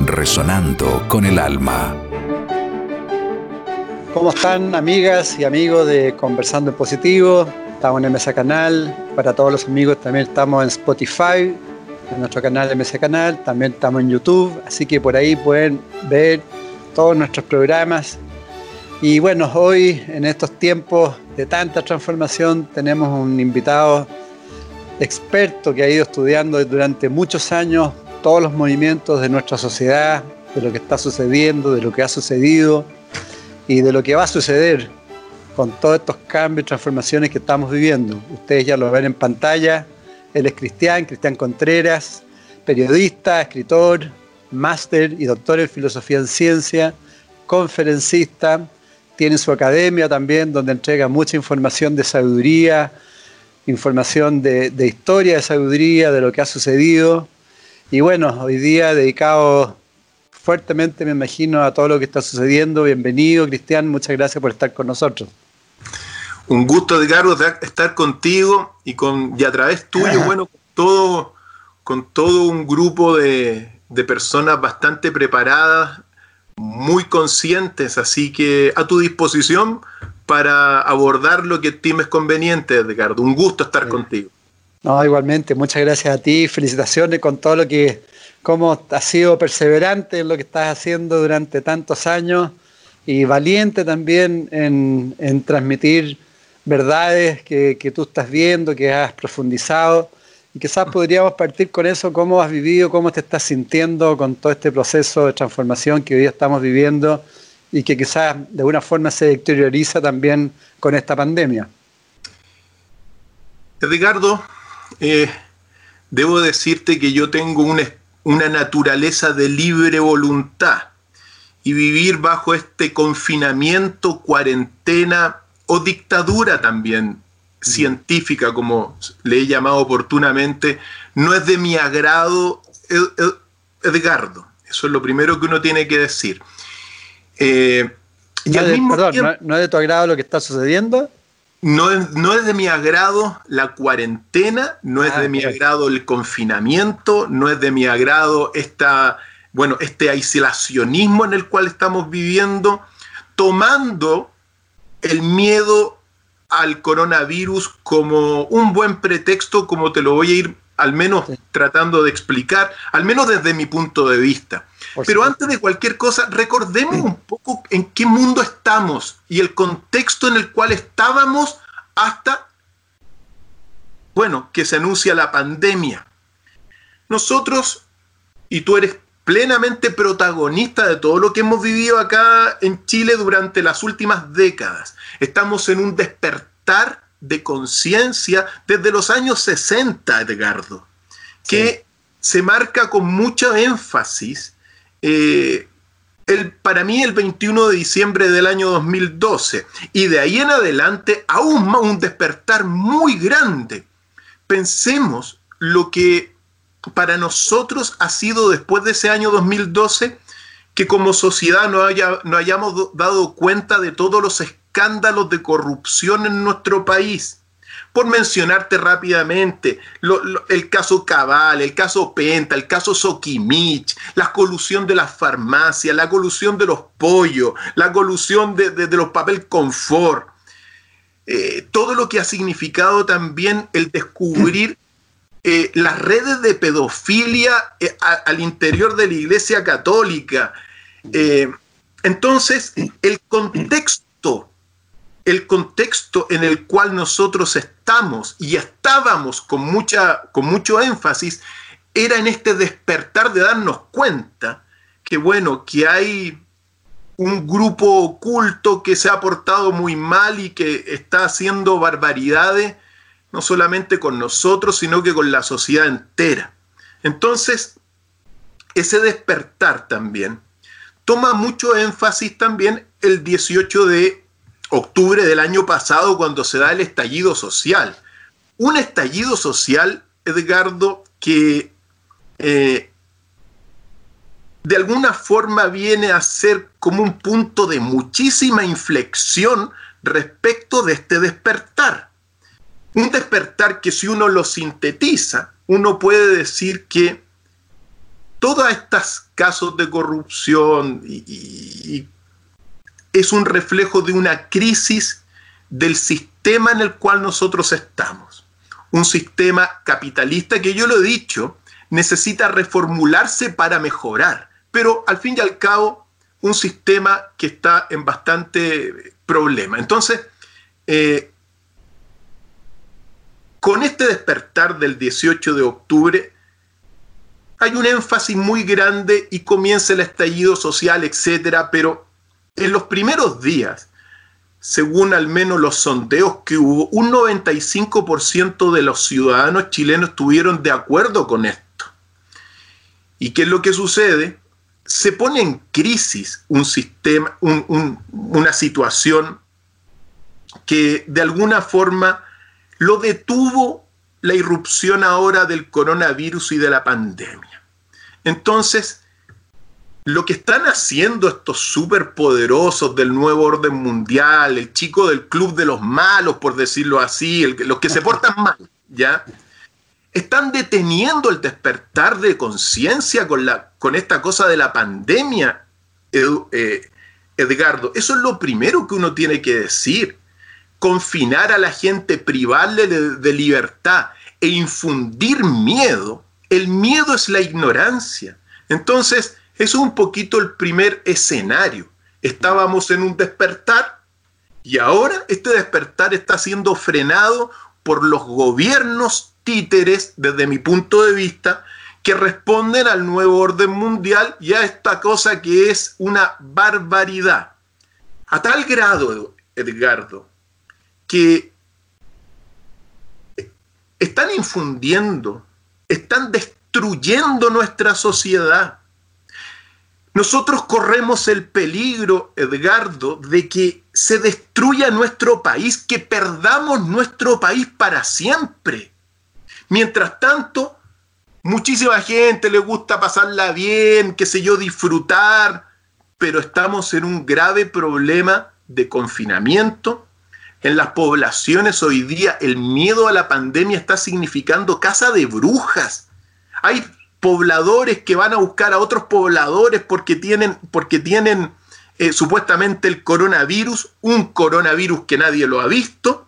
resonando con el alma. ¿Cómo están amigas y amigos de Conversando en Positivo? Estamos en MSA Canal. Para todos los amigos también estamos en Spotify, en nuestro canal MSA Canal. También estamos en YouTube. Así que por ahí pueden ver todos nuestros programas. Y bueno, hoy en estos tiempos de tanta transformación tenemos un invitado experto que ha ido estudiando durante muchos años todos los movimientos de nuestra sociedad, de lo que está sucediendo, de lo que ha sucedido y de lo que va a suceder con todos estos cambios y transformaciones que estamos viviendo. Ustedes ya lo ven en pantalla. Él es Cristian, Cristian Contreras, periodista, escritor, máster y doctor en filosofía en ciencia, conferencista. Tiene su academia también donde entrega mucha información de sabiduría, información de, de historia de sabiduría, de lo que ha sucedido. Y bueno, hoy día dedicado fuertemente, me imagino, a todo lo que está sucediendo. Bienvenido, Cristian, muchas gracias por estar con nosotros. Un gusto, Edgardo, estar contigo y, con, y a través tuyo, bueno, con todo, con todo un grupo de, de personas bastante preparadas, muy conscientes, así que a tu disposición para abordar lo que estimes conveniente, Edgardo. Un gusto estar contigo. No, igualmente, muchas gracias a ti, felicitaciones con todo lo que cómo has sido perseverante en lo que estás haciendo durante tantos años y valiente también en, transmitir verdades que, tú estás viendo, que has profundizado. Y quizás podríamos partir con eso, cómo has vivido, cómo te estás sintiendo con todo este proceso de transformación que hoy estamos viviendo y que quizás de alguna forma se exterioriza también con esta pandemia. Ricardo, eh, debo decirte que yo tengo un, una naturaleza de libre voluntad y vivir bajo este confinamiento, cuarentena o dictadura también científica, como le he llamado oportunamente, no es de mi agrado, Edgardo. Eso es lo primero que uno tiene que decir. Eh, perdón, ¿no es de tu agrado lo que está sucediendo? No es, de mi agrado la cuarentena, no es ah, de mi agrado el confinamiento, no es de mi agrado esta, bueno, este aislacionismo en el cual estamos viviendo, tomando el miedo al coronavirus como un buen pretexto, como te lo voy a ir al menos tratando de explicar, al menos desde mi punto de vista. Pero antes de cualquier cosa, recordemos un poco en qué mundo estamos y el contexto en el cual estábamos hasta, bueno, que se anuncia la pandemia. Nosotros, y tú eres plenamente protagonista de todo lo que hemos vivido acá en Chile durante las últimas décadas. Estamos en un despertar de conciencia desde los años 60, Edgardo, que se marca con mucho énfasis eh, el, para mí el 21 de diciembre del año 2012 y de ahí en adelante aún más un despertar muy grande. Pensemos lo que para nosotros ha sido después de ese año 2012 que como sociedad no, haya, no hayamos dado cuenta de todos los escándalos de corrupción en nuestro país por mencionarte rápidamente, el caso Cabal, el caso Penta, el caso Soquimich, la colusión de las farmacias, la colusión de los pollos, la colusión de, los papel confort, eh, todo lo que ha significado también el descubrir eh, las redes de pedofilia eh, al interior de la Iglesia Católica. entonces, el contexto el contexto en el cual nosotros estamos y estábamos con, mucha, con mucho énfasis era en este despertar de darnos cuenta que bueno, que hay un grupo oculto que se ha portado muy mal y que está haciendo barbaridades, no solamente con nosotros, sino que con la sociedad entera. Entonces, ese despertar también toma mucho énfasis también el 18 de octubre del año pasado cuando se da el estallido social. Un estallido social, Edgardo, que eh, de alguna forma viene a ser como un punto de muchísima inflexión respecto de este despertar. Un despertar que si uno lo sintetiza, uno puede decir que todos estos casos de corrupción es un reflejo de una crisis del sistema en el cual nosotros estamos. Un sistema capitalista que yo lo he dicho, necesita reformularse para mejorar, pero al fin y al cabo un sistema que está en bastante problema. Entonces, eh, con este despertar del 18 de octubre, hay un énfasis muy grande y comienza el estallido social, etcétera, pero en los primeros días, según al menos los sondeos que hubo, un 95% de los ciudadanos chilenos estuvieron de acuerdo con esto. ¿Y qué es lo que sucede? Se pone en crisis un sistema, una situación que de alguna forma lo detuvo la irrupción ahora del coronavirus y de la pandemia. Entonces, lo que están haciendo estos superpoderosos del nuevo orden mundial, el chico del club de los malos, por decirlo así, los que se portan mal, ¿ya? están deteniendo el despertar de conciencia con, con esta cosa de la pandemia, eh, Edgardo. Eso es lo primero que uno tiene que decir. Confinar a la gente, privarle de, libertad e infundir miedo. El miedo es la ignorancia. Entonces, es un poquito el primer escenario. Estábamos en un despertar y ahora este despertar está siendo frenado por los gobiernos títeres, desde mi punto de vista, que responden al nuevo orden mundial y a esta cosa que es una barbaridad. A tal grado, Edgardo, que están infundiendo, están destruyendo nuestra sociedad. Nosotros corremos el peligro, Edgardo, de que se destruya nuestro país, que perdamos nuestro país para siempre. Mientras tanto, muchísima gente le gusta pasarla bien, qué sé yo, disfrutar, pero estamos en un grave problema de confinamiento. En las poblaciones hoy día el miedo a la pandemia está significando casa de brujas. Hay pobladores que van a buscar a otros pobladores porque tienen, porque tienen eh, supuestamente el coronavirus, un coronavirus que nadie lo ha visto,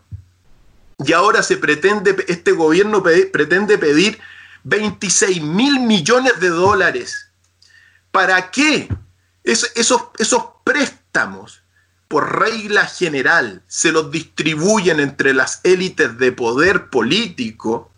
y ahora se pretende, este gobierno pretende pedir 26 mil millones de dólares. ¿Para qué? esos, esos préstamos, por regla general, se los distribuyen entre las élites de poder político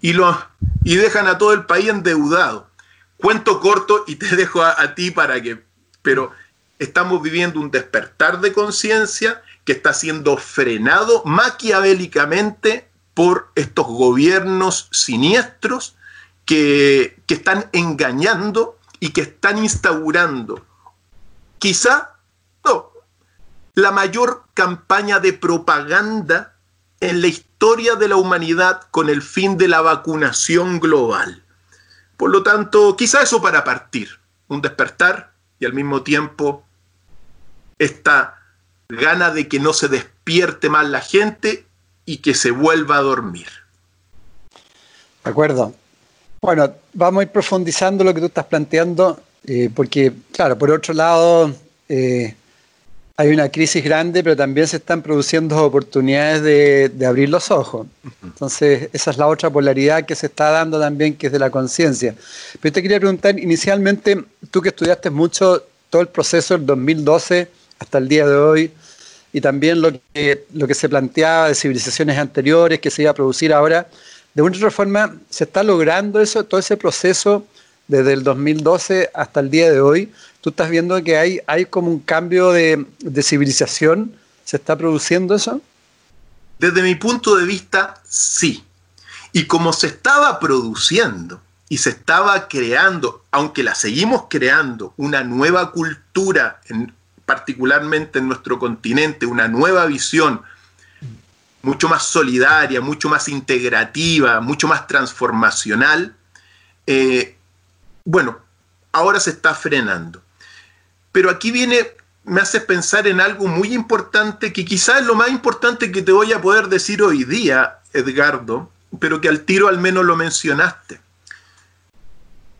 y, los, y dejan a todo el país endeudado. Cuento corto y te dejo a, a ti para que... Pero estamos viviendo un despertar de conciencia que está siendo frenado maquiavélicamente por estos gobiernos siniestros que, están engañando y que están instaurando quizá no, la mayor campaña de propaganda en la historia de la humanidad con el fin de la vacunación global. Por lo tanto, quizá eso para partir, un despertar y al mismo tiempo esta gana de que no se despierte más la gente y que se vuelva a dormir. De acuerdo. Bueno, vamos a ir profundizando lo que tú estás planteando, eh, porque, claro, por otro lado, eh, hay una crisis grande, pero también se están produciendo oportunidades de, de, abrir los ojos. Entonces, esa es la otra polaridad que se está dando también, que es de la conciencia. Pero te quería preguntar, inicialmente, tú que estudiaste mucho todo el proceso del 2012, hasta el día de hoy, y también lo que, lo que se planteaba de civilizaciones anteriores, que se iba a producir ahora, de una otra forma se está logrando eso, todo ese proceso desde el 2012 hasta el día de hoy. Tú estás viendo que hay, hay como un cambio de, de civilización, ¿se está produciendo eso? Desde mi punto de vista, sí. Y como se estaba produciendo, y se estaba creando, aunque la seguimos creando, una nueva cultura, particularmente en nuestro continente, una nueva visión mucho más solidaria, mucho más integrativa, mucho más transformacional, eh, bueno, ahora se está frenando. Pero aquí viene, me hace pensar en algo muy importante, que quizás es lo más importante que te voy a poder decir hoy día, Edgardo, pero que al tiro al menos lo mencionaste.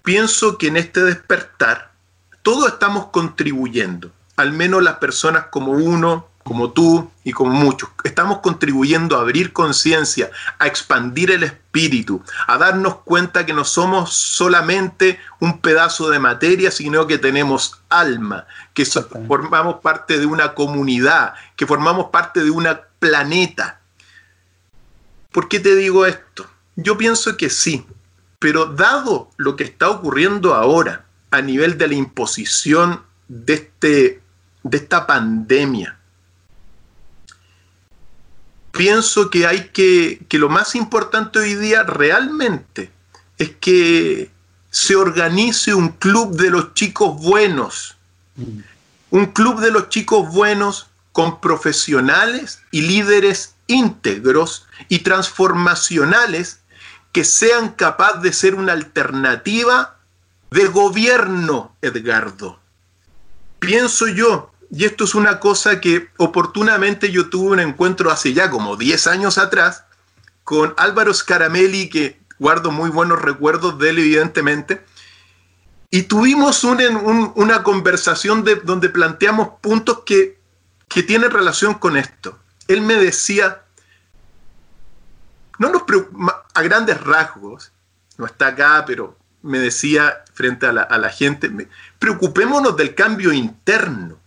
Pienso que en este despertar todos estamos contribuyendo, al menos las personas como uno, como tú y como muchos, estamos contribuyendo a abrir conciencia, a expandir el espíritu, a darnos cuenta que no somos solamente un pedazo de materia, sino que tenemos alma, que formamos parte de una comunidad, que formamos parte de un planeta. ¿Por qué te digo esto? Yo pienso que sí, pero dado lo que está ocurriendo ahora a nivel de la imposición de, este, de esta pandemia, pienso que hay que, que lo más importante hoy día realmente es que se organice un club de los chicos buenos, un club de los chicos buenos con profesionales y líderes íntegros y transformacionales que sean capaces de ser una alternativa de gobierno, Edgardo. Pienso yo y esto es una cosa que oportunamente yo tuve un encuentro hace ya como 10 años atrás con Álvaro Scaramelli, que guardo muy buenos recuerdos de él, evidentemente. Y tuvimos una conversación de, donde planteamos puntos que, que tienen relación con esto. Él me decía, no nos a grandes rasgos, no está acá, pero me decía frente a la, a la gente, preocupémonos del cambio interno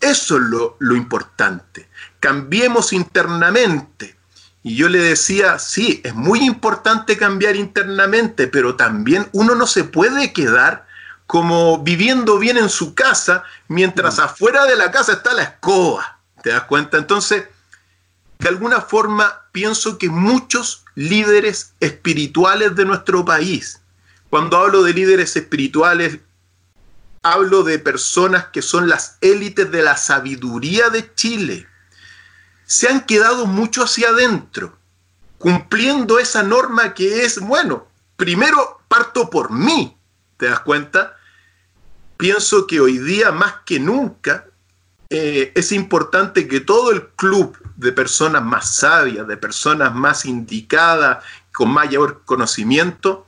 eso es lo, importante. Cambiemos internamente. Y yo le decía, sí, es muy importante cambiar internamente, pero también uno no se puede quedar como viviendo bien en su casa mientras mm. afuera de la casa está la escoba. ¿Te das cuenta? Entonces, de alguna forma, pienso que muchos líderes espirituales de nuestro país, cuando hablo de líderes espirituales, hablo de personas que son las élites de la sabiduría de Chile, se han quedado mucho hacia adentro, cumpliendo esa norma que es, bueno, primero parto por mí, ¿te das cuenta? Pienso que hoy día más que nunca eh, es importante que todo el club de personas más sabias, de personas más indicadas, con mayor conocimiento,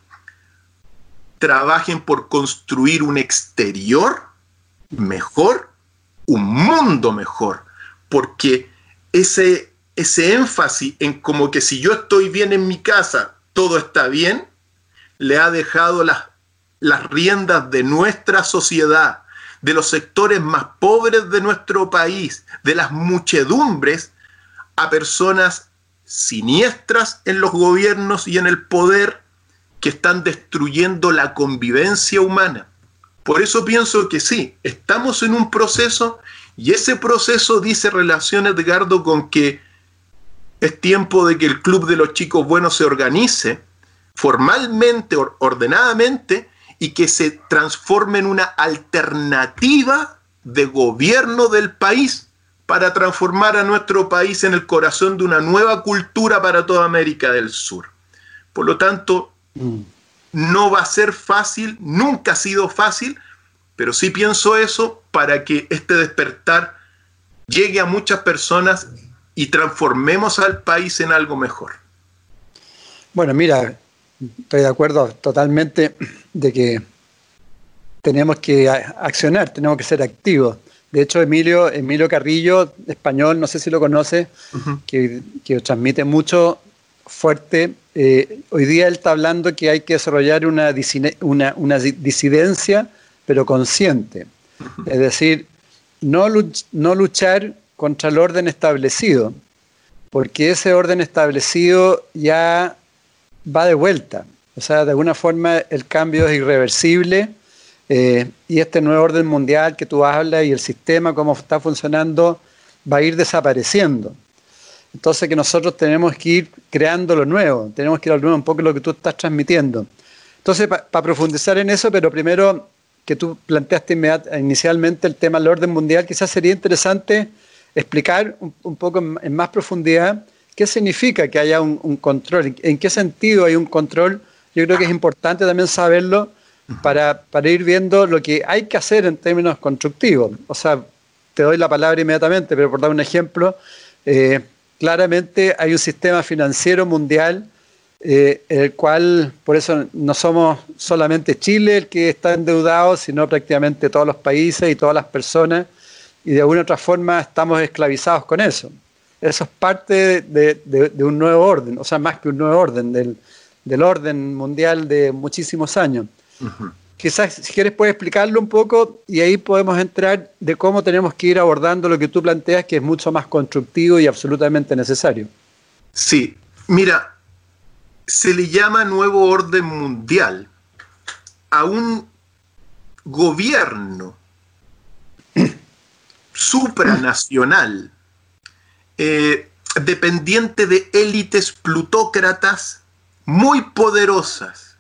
trabajen por construir un exterior mejor, un mundo mejor, porque ese, ese énfasis en como que si yo estoy bien en mi casa, todo está bien, le ha dejado las, las riendas de nuestra sociedad, de los sectores más pobres de nuestro país, de las muchedumbres, a personas siniestras en los gobiernos y en el poder que están destruyendo la convivencia humana. Por eso pienso que sí, estamos en un proceso y ese proceso dice relación, Edgardo, con que es tiempo de que el Club de los Chicos Buenos se organice formalmente, ordenadamente, y que se transforme en una alternativa de gobierno del país para transformar a nuestro país en el corazón de una nueva cultura para toda América del Sur. Por lo tanto, no va a ser fácil, nunca ha sido fácil, pero sí pienso eso para que este despertar llegue a muchas personas y transformemos al país en algo mejor. Bueno, mira, estoy de acuerdo totalmente de que tenemos que accionar, tenemos que ser activos. De hecho, Emilio, Emilio Carrillo, español, no sé si lo conoce, que, que, transmite mucho fuerte. Eh, hoy día él está hablando que hay que desarrollar una, disidencia, pero consciente. Es decir, no, no luchar contra el orden establecido, porque ese orden establecido ya va de vuelta. O sea, de alguna forma el cambio es irreversible eh, y este nuevo orden mundial que tú hablas y el sistema, cómo está funcionando, va a ir desapareciendo. Entonces que nosotros tenemos que ir creando lo nuevo, tenemos que ir a lo nuevo, un poco lo que tú estás transmitiendo. Entonces, para profundizar en eso, pero primero que tú planteaste inicialmente el tema del orden mundial, quizás sería interesante explicar un, poco en, más profundidad qué significa que haya un, control, en, qué sentido hay un control. Yo creo que es importante también saberlo para, para, ir viendo lo que hay que hacer en términos constructivos. O sea, te doy la palabra inmediatamente, pero por dar un ejemplo, eh, claramente hay un sistema financiero mundial eh, el cual, por eso no somos solamente Chile el que está endeudado, sino prácticamente todos los países y todas las personas, y de alguna otra forma estamos esclavizados con eso. Eso es parte de, un nuevo orden, o sea, más que un nuevo orden, del, orden mundial de muchísimos años. Quizás, si quieres, puedes explicarlo un poco y ahí podemos entrar de cómo tenemos que ir abordando lo que tú planteas, que es mucho más constructivo y absolutamente necesario. Sí, mira, se le llama nuevo orden mundial a un gobierno supranacional eh, dependiente de élites plutócratas muy poderosas,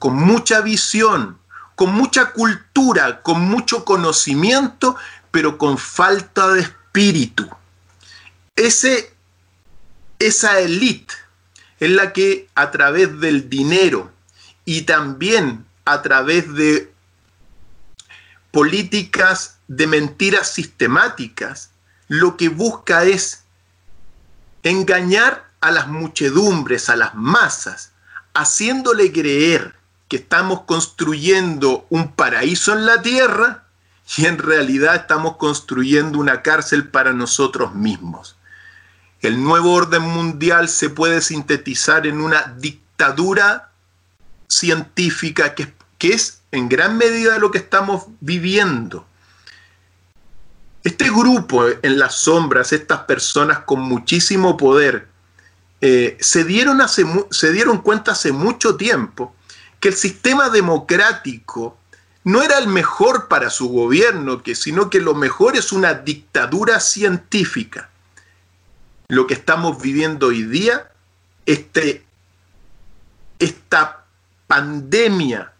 con mucha visión, con mucha cultura, con mucho conocimiento, pero con falta de espíritu. Ese, esa élite en la que a través del dinero y también a través de políticas de mentiras sistemáticas, lo que busca es engañar a las muchedumbres, a las masas, haciéndole creer que estamos construyendo un paraíso en la tierra y en realidad estamos construyendo una cárcel para nosotros mismos. El nuevo orden mundial se puede sintetizar en una dictadura científica que, es en gran medida lo que estamos viviendo. Este grupo en las sombras, estas personas con muchísimo poder, eh, se, dieron se dieron cuenta hace mucho tiempo que el sistema democrático no era el mejor para su gobierno, sino que lo mejor es una dictadura científica lo que estamos viviendo hoy día, este, esta pandemia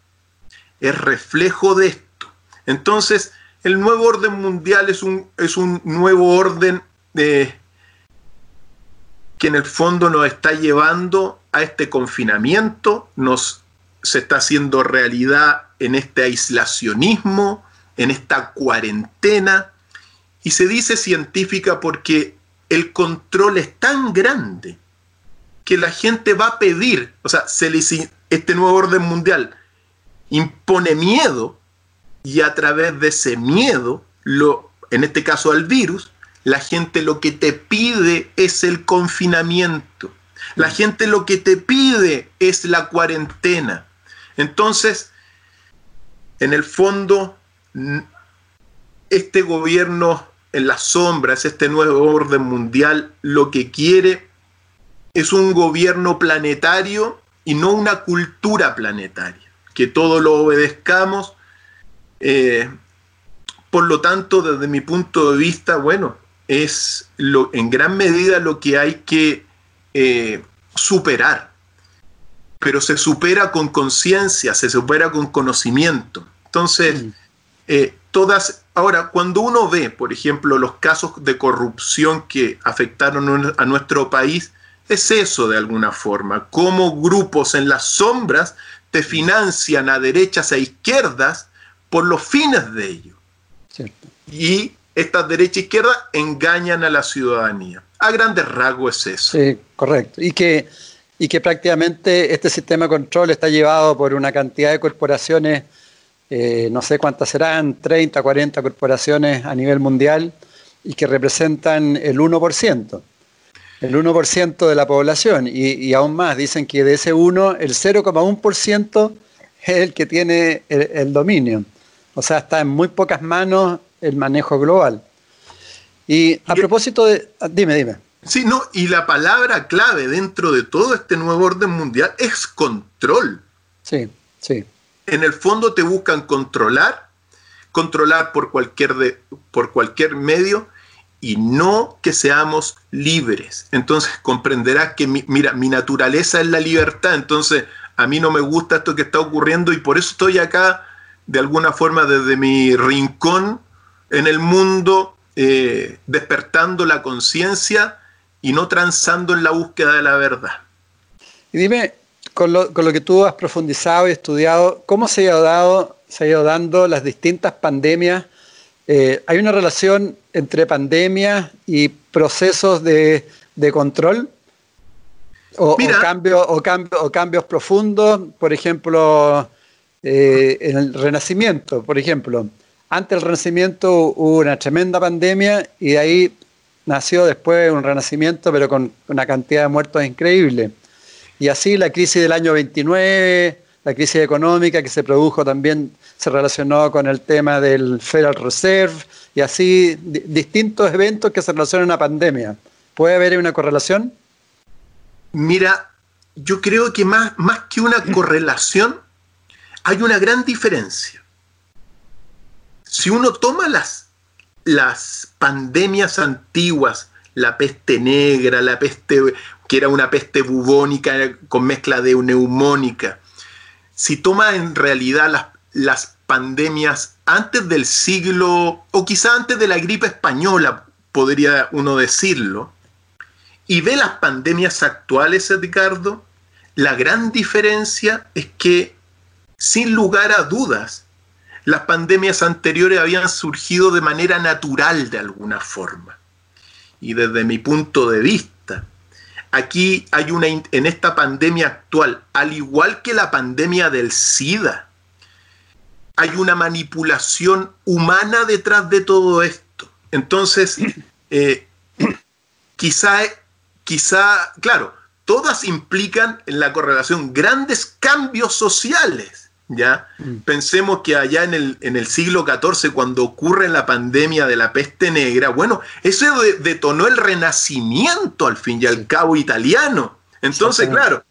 es reflejo de esto. Entonces, el nuevo orden mundial es un, es un nuevo orden de, que en el fondo nos está llevando a este confinamiento, nos se está haciendo realidad en este aislacionismo, en esta cuarentena, y se dice científica porque el control es tan grande que la gente va a pedir, o sea, se este nuevo orden mundial impone miedo y a través de ese miedo, en este caso al virus, la gente lo que te pide es el confinamiento. La gente lo que te pide es la cuarentena. Entonces, en el fondo, este gobierno en las sombras, este nuevo orden mundial, lo que quiere es un gobierno planetario y no una cultura planetaria, que todo lo obedezcamos. Eh, por lo tanto, desde mi punto de vista, bueno, es lo, en gran medida lo que hay que eh, superar, pero se supera con conciencia, se supera con conocimiento. Entonces, eh, todas Ahora, cuando uno ve, por ejemplo, los casos de corrupción que afectaron a nuestro país, es eso de alguna forma, cómo grupos en las sombras te financian a derechas e izquierdas por los fines de ellos. Y estas derechas e izquierdas engañan a la ciudadanía. A grandes rasgos es eso. Sí, correcto. Y que, y que prácticamente este sistema de control está llevado por una cantidad de corporaciones eh, no sé cuántas serán, 30, 40 corporaciones a nivel mundial y que representan el 1%, el 1% de la población. Y, aún más, dicen que de ese 1, el 0,1% es el que tiene el, dominio. O sea, está en muy pocas manos el manejo global. Y a propósito de... Ah, dime, dime. Sí, no, y la palabra clave dentro de todo este nuevo orden mundial es control. Sí, sí en el fondo te buscan controlar, controlar por cualquier, de, por cualquier medio y no que seamos libres. Entonces comprenderás que, mira, mi naturaleza es la libertad, entonces a mí no me gusta esto que está ocurriendo y por eso estoy acá de alguna forma desde mi rincón en el mundo, eh, despertando la conciencia y no transando en la búsqueda de la verdad. Y dime, con lo, con lo, que tú has profundizado y estudiado, ¿cómo se ha, dado, se ha ido dando las distintas pandemias? Eh, ¿Hay una relación entre pandemias y procesos de, de control? O, o, o, cambios profundos, por ejemplo, eh, en el Renacimiento, por ejemplo. Antes del Renacimiento hubo una tremenda pandemia y de ahí nació después un Renacimiento, pero con una cantidad de muertos increíble. Y así la crisis del año 29, la crisis económica que se produjo también se relacionó con el tema del Federal Reserve y así distintos eventos que se relacionan a pandemia. ¿Puede haber una correlación? Mira, yo creo que más, más que una correlación, hay una gran diferencia. Si uno toma las, las pandemias antiguas, la peste negra, la peste que era una peste bubónica con mezcla de neumónica, si toma en realidad las, las pandemias antes del siglo, o quizá antes de la gripe española, podría uno decirlo, y ve las pandemias actuales, Edgardo, la gran diferencia es que, sin lugar a dudas, las pandemias anteriores habían surgido de manera natural de alguna forma. Y desde mi punto de vista, aquí hay una, en esta pandemia actual, al igual que la pandemia del SIDA, hay una manipulación humana detrás de todo esto. Entonces, eh, quizá quizá, claro, todas implican en la correlación grandes cambios sociales. ¿Ya? Mm. Pensemos que allá en el, en el, siglo XIV, cuando ocurre la pandemia de la peste negra, bueno, eso detonó el renacimiento al fin y al cabo italiano. Entonces, claro,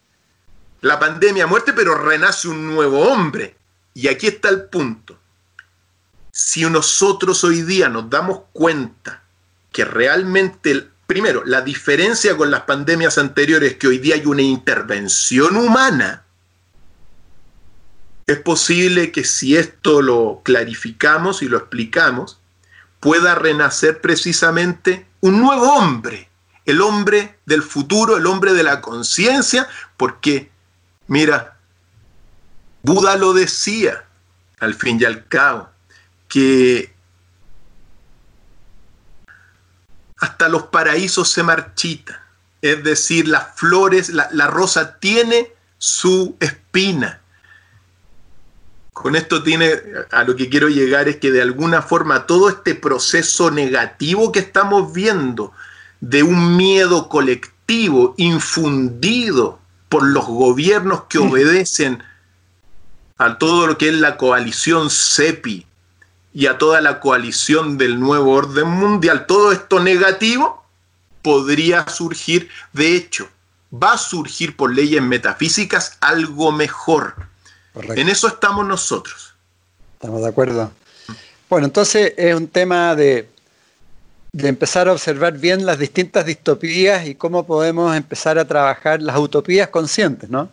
la pandemia muerte, pero renace un nuevo hombre. Y aquí está el punto. Si nosotros hoy día nos damos cuenta que realmente primero, la diferencia con las pandemias anteriores es que hoy día hay una intervención humana. Es posible que si esto lo clarificamos y lo explicamos, pueda renacer precisamente un nuevo hombre, el hombre del futuro, el hombre de la conciencia, porque, mira, Buda lo decía, al fin y al cabo, que hasta los paraísos se marchitan. Es decir, las flores, la, rosa tiene su espina. Con esto tiene, a lo que quiero llegar es que de alguna forma todo este proceso negativo que estamos viendo, de un miedo colectivo infundido por los gobiernos que obedecen a todo lo que es la coalición CEPI, y a toda la coalición del nuevo orden mundial, todo esto negativo podría surgir, de hecho, va a surgir por leyes metafísicas algo mejor. En eso estamos nosotros. Estamos de acuerdo. Bueno, entonces es un tema de, de empezar a observar bien las distintas distopías y cómo podemos empezar a trabajar las utopías conscientes, ¿no? O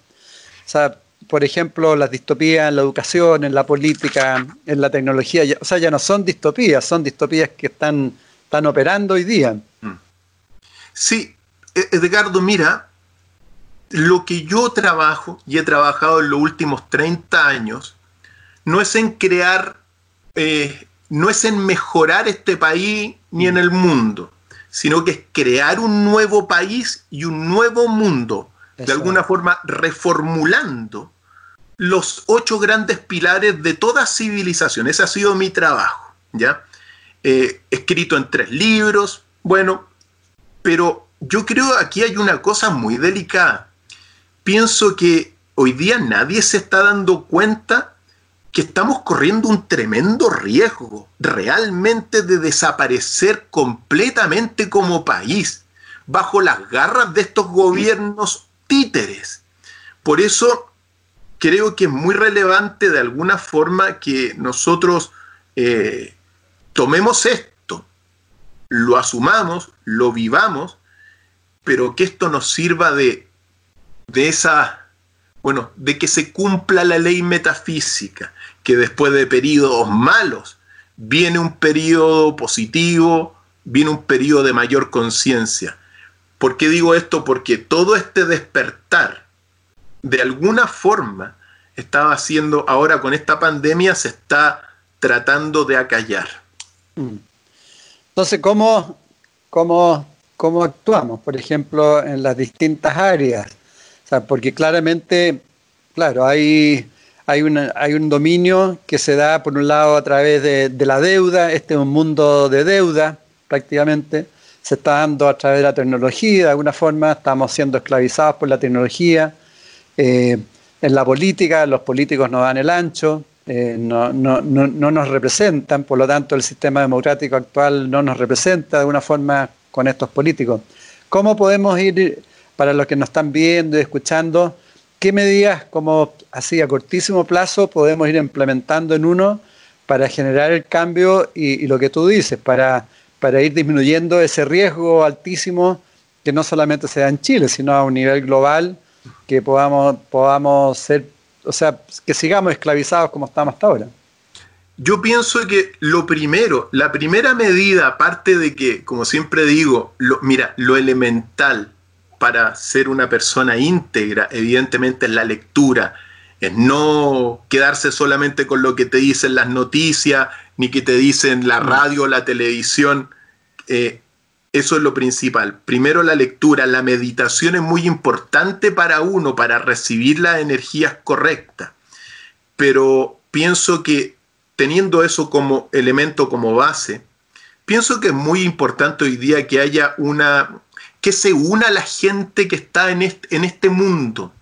sea, por ejemplo, las distopías en la educación, en la política, en la tecnología, o sea, ya no son distopías, son distopías que están, están operando hoy día. Mm. Sí, e-, Edgardo, mira, lo que yo trabajo y he trabajado en los últimos 30 años no es en crear, eh, no es en mejorar este país ni en el mundo, sino que es crear un nuevo país y un nuevo mundo, de alguna forma reformulando los ocho grandes pilares de toda civilización. Ese ha sido mi trabajo, ¿ya? Eh, escrito en tres libros, bueno, pero yo creo aquí hay una cosa muy delicada. Pienso que hoy día nadie se está dando cuenta que estamos corriendo un tremendo riesgo realmente de desaparecer completamente como país bajo las garras de estos gobiernos títeres. Por eso creo que es muy relevante de alguna forma que nosotros eh, tomemos esto, lo asumamos, lo vivamos, pero que esto nos sirva de, de esa Bueno, de que se cumpla la ley metafísica, que después de periodos malos viene un periodo positivo, viene un periodo de mayor conciencia. ¿Por qué digo esto? Porque todo este despertar, de alguna forma, estaba haciendo, ahora con esta pandemia, se está tratando de acallar. Mm. Entonces, ¿cómo, cómo, cómo actuamos, por ejemplo, en las distintas áreas? Porque claramente, claro, hay, hay, hay un dominio que se da, por un lado, a través de, la deuda, este es un mundo de deuda, prácticamente, se está dando a través de la tecnología, de alguna forma, estamos siendo esclavizados por la tecnología. Eh, en la política, los políticos nos dan el ancho, eh, no, no, no, nos representan, por lo tanto el sistema democrático actual no nos representa de alguna forma con estos políticos. ¿Cómo podemos ir, para los que nos están viendo y escuchando, qué medidas como así a cortísimo plazo podemos ir implementando en uno para generar el cambio y, lo que tú dices, para, para ir disminuyendo ese riesgo altísimo que no solamente se da en Chile, sino a un nivel global, que podamos, podamos ser o sea, que sigamos esclavizados como estamos hasta ahora. Yo pienso que lo primero, la primera medida, aparte de que, como siempre digo, mira, lo elemental para ser una persona íntegra, evidentemente es la lectura, es no quedarse solamente con lo que te dicen las noticias, ni que te dicen la mm. radio o la televisión. Eh, eso es lo principal. Primero la lectura, la meditación es muy importante para uno, para recibir las energías correctas. Pero pienso que teniendo eso como elemento, como base, pienso que es muy importante hoy día que haya una, que se una la gente que está en este, en este mundo.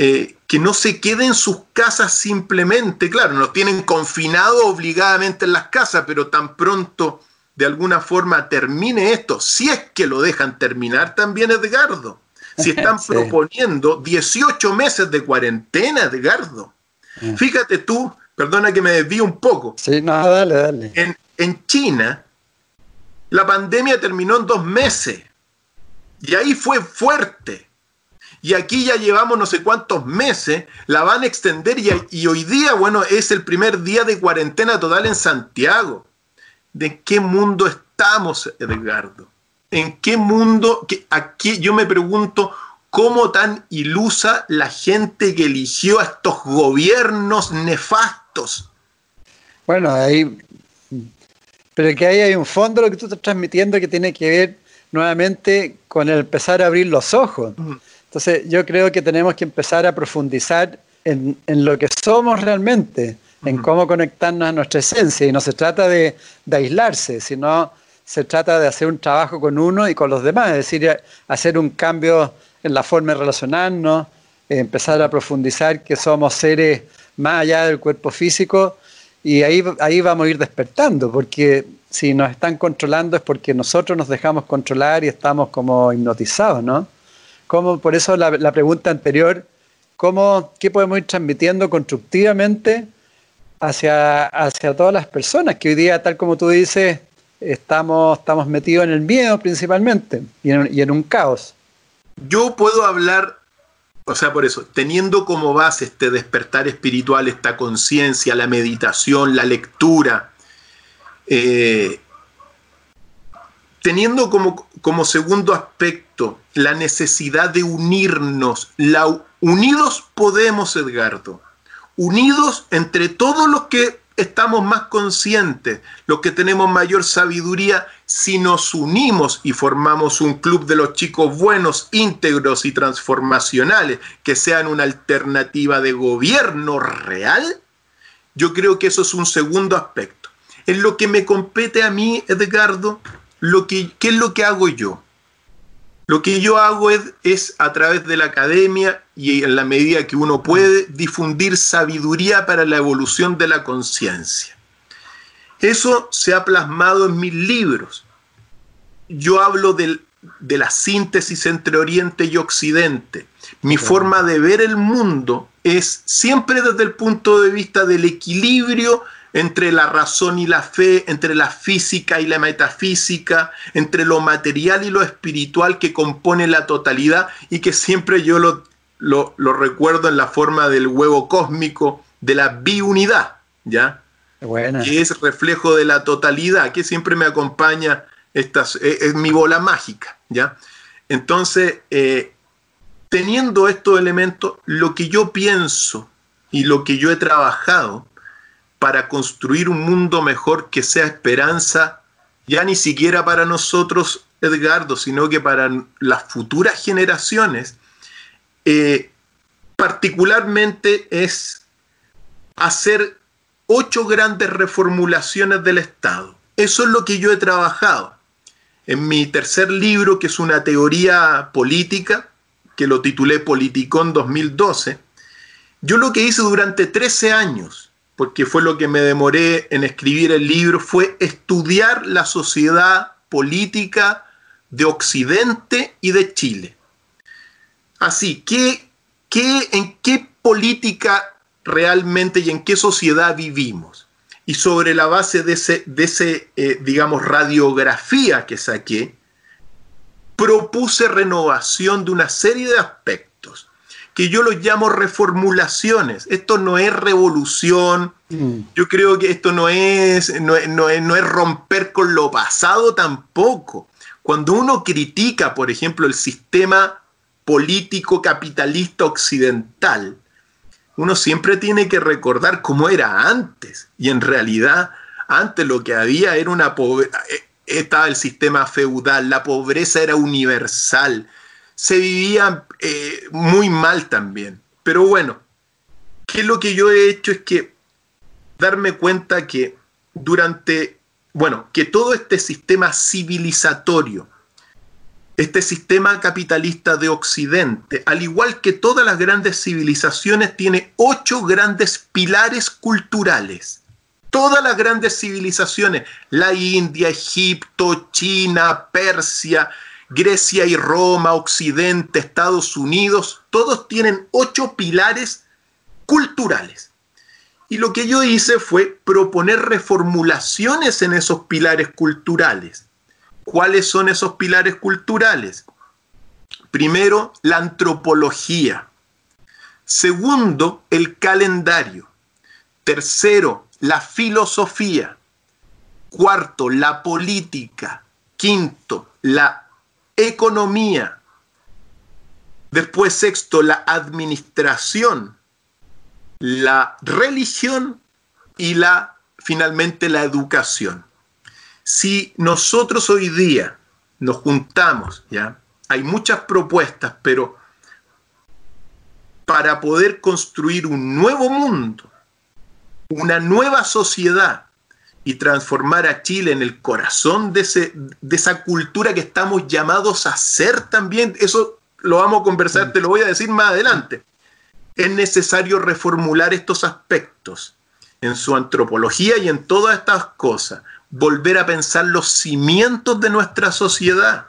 Eh, que no se quede en sus casas simplemente, claro, nos tienen confinados obligadamente en las casas, pero tan pronto de alguna forma termine esto, si es que lo dejan terminar también Edgardo. Si están proponiendo 18 meses de cuarentena, Edgardo. Mm. Fíjate tú, perdona que me desvío un poco. Sí, no, dale, dale. En, en China, la pandemia terminó en dos meses. Y ahí fue fuerte. Y aquí ya llevamos no sé cuántos meses, la van a extender y, hoy día, bueno, es el primer día de cuarentena total en Santiago de qué mundo estamos, Edgardo. ¿En qué mundo? Que aquí yo me pregunto cómo tan ilusa la gente que eligió a estos gobiernos nefastos. Bueno, ahí. Pero que ahí hay un fondo lo que tú estás transmitiendo que tiene que ver nuevamente con el empezar a abrir los ojos. Entonces, yo creo que tenemos que empezar a profundizar en, en lo que somos realmente en cómo conectarnos a nuestra esencia. Y no se trata de, aislarse, sino se trata de hacer un trabajo con uno y con los demás, es decir, hacer un cambio en la forma de relacionarnos, empezar a profundizar que somos seres más allá del cuerpo físico y ahí, ahí vamos a ir despertando, porque si nos están controlando es porque nosotros nos dejamos controlar y estamos como hipnotizados, ¿no? Por eso la, la pregunta anterior, ¿cómo, ¿qué podemos ir transmitiendo constructivamente hacia, hacia todas las personas que hoy día, tal como tú dices, estamos, estamos metidos en el miedo principalmente y en, un caos. Yo puedo hablar, o sea, por eso, teniendo como base este despertar espiritual, esta conciencia, la meditación, la lectura, eh, teniendo como, como, segundo aspecto la necesidad de unirnos, unidos podemos, Edgardo, unidos entre todos los que estamos más conscientes, los que tenemos mayor sabiduría, si nos unimos y formamos un club de los chicos buenos, íntegros y transformacionales, que sean una alternativa de gobierno real, yo creo que eso es un segundo aspecto. En lo que me compete a mí, Edgardo, lo que, ¿qué es lo que hago yo? Lo que yo hago es, a través de la academia y en la medida que uno puede difundir sabiduría para la evolución de la conciencia. Eso se ha plasmado en mis libros. Yo hablo de la síntesis entre Oriente y Occidente. Mi forma de ver el mundo es siempre desde el punto de vista del equilibrio entre la razón y la fe, entre la física y la metafísica, entre lo material y lo espiritual que compone la totalidad y que siempre yo lo lo, recuerdo en la forma del huevo cósmico de la biunidad, ¿ya? Que es reflejo de la totalidad, que siempre me acompaña, esta, es, mi bola mágica, ¿ya? Entonces, eh, teniendo estos elementos, lo que yo pienso y lo que yo he trabajado para construir un mundo mejor que sea esperanza, ya ni siquiera para nosotros, Edgardo, sino que para las futuras generaciones, eh, particularmente es hacer ocho grandes reformulaciones del Estado. Eso es lo que yo he trabajado. En mi tercer libro, que es una teoría política, que lo titulé Politicón 2012, yo lo que hice durante 13 años, porque fue lo que me demoré en escribir el libro, fue estudiar la sociedad política de Occidente y de Chile. Así, ¿qué, qué, ¿en qué política realmente y en qué sociedad vivimos? Y sobre la base de ese, de ese eh, digamos, radiografía que saqué, propuse renovación de una serie de aspectos que yo los llamo reformulaciones. Esto no es revolución, mm. yo creo que esto no es, no, es, romper con lo pasado tampoco. Cuando uno critica, por ejemplo, el sistema político capitalista occidental, uno siempre tiene que recordar cómo era antes. Y en realidad, antes lo que había era una pobreza, eh, estaba el sistema feudal, la pobreza era universal, se vivía eh, muy mal también. Pero bueno, ¿qué es lo que yo he hecho? Es que darme cuenta que durante, bueno, que todo este sistema civilizatorio, este sistema capitalista de Occidente, al igual que todas las grandes civilizaciones, tiene ocho grandes pilares culturales. Todas las grandes civilizaciones, la India, Egipto, China, Persia, Grecia y Roma, Occidente, Estados Unidos, todos tienen ocho pilares culturales. Y lo que yo hice fue proponer reformulaciones en esos pilares culturales. ¿Cuáles son esos pilares culturales? Primero, la antropología. Segundo, el calendario. Tercero, la filosofía. Cuarto, la política. Quinto, la economía. Después, sexto, la administración, la religión y la, finalmente, la educación. Si nosotros hoy día nos juntamos, ¿ya? Hay muchas propuestas, pero para poder construir un nuevo mundo, una nueva sociedad, y transformar a Chile en el corazón de, ese, de esa cultura que estamos llamados a ser también. Eso lo vamos a conversar, te lo voy a decir más adelante. Es necesario reformular estos aspectos en su antropología y en todas estas cosas. Volver a pensar los cimientos de nuestra sociedad.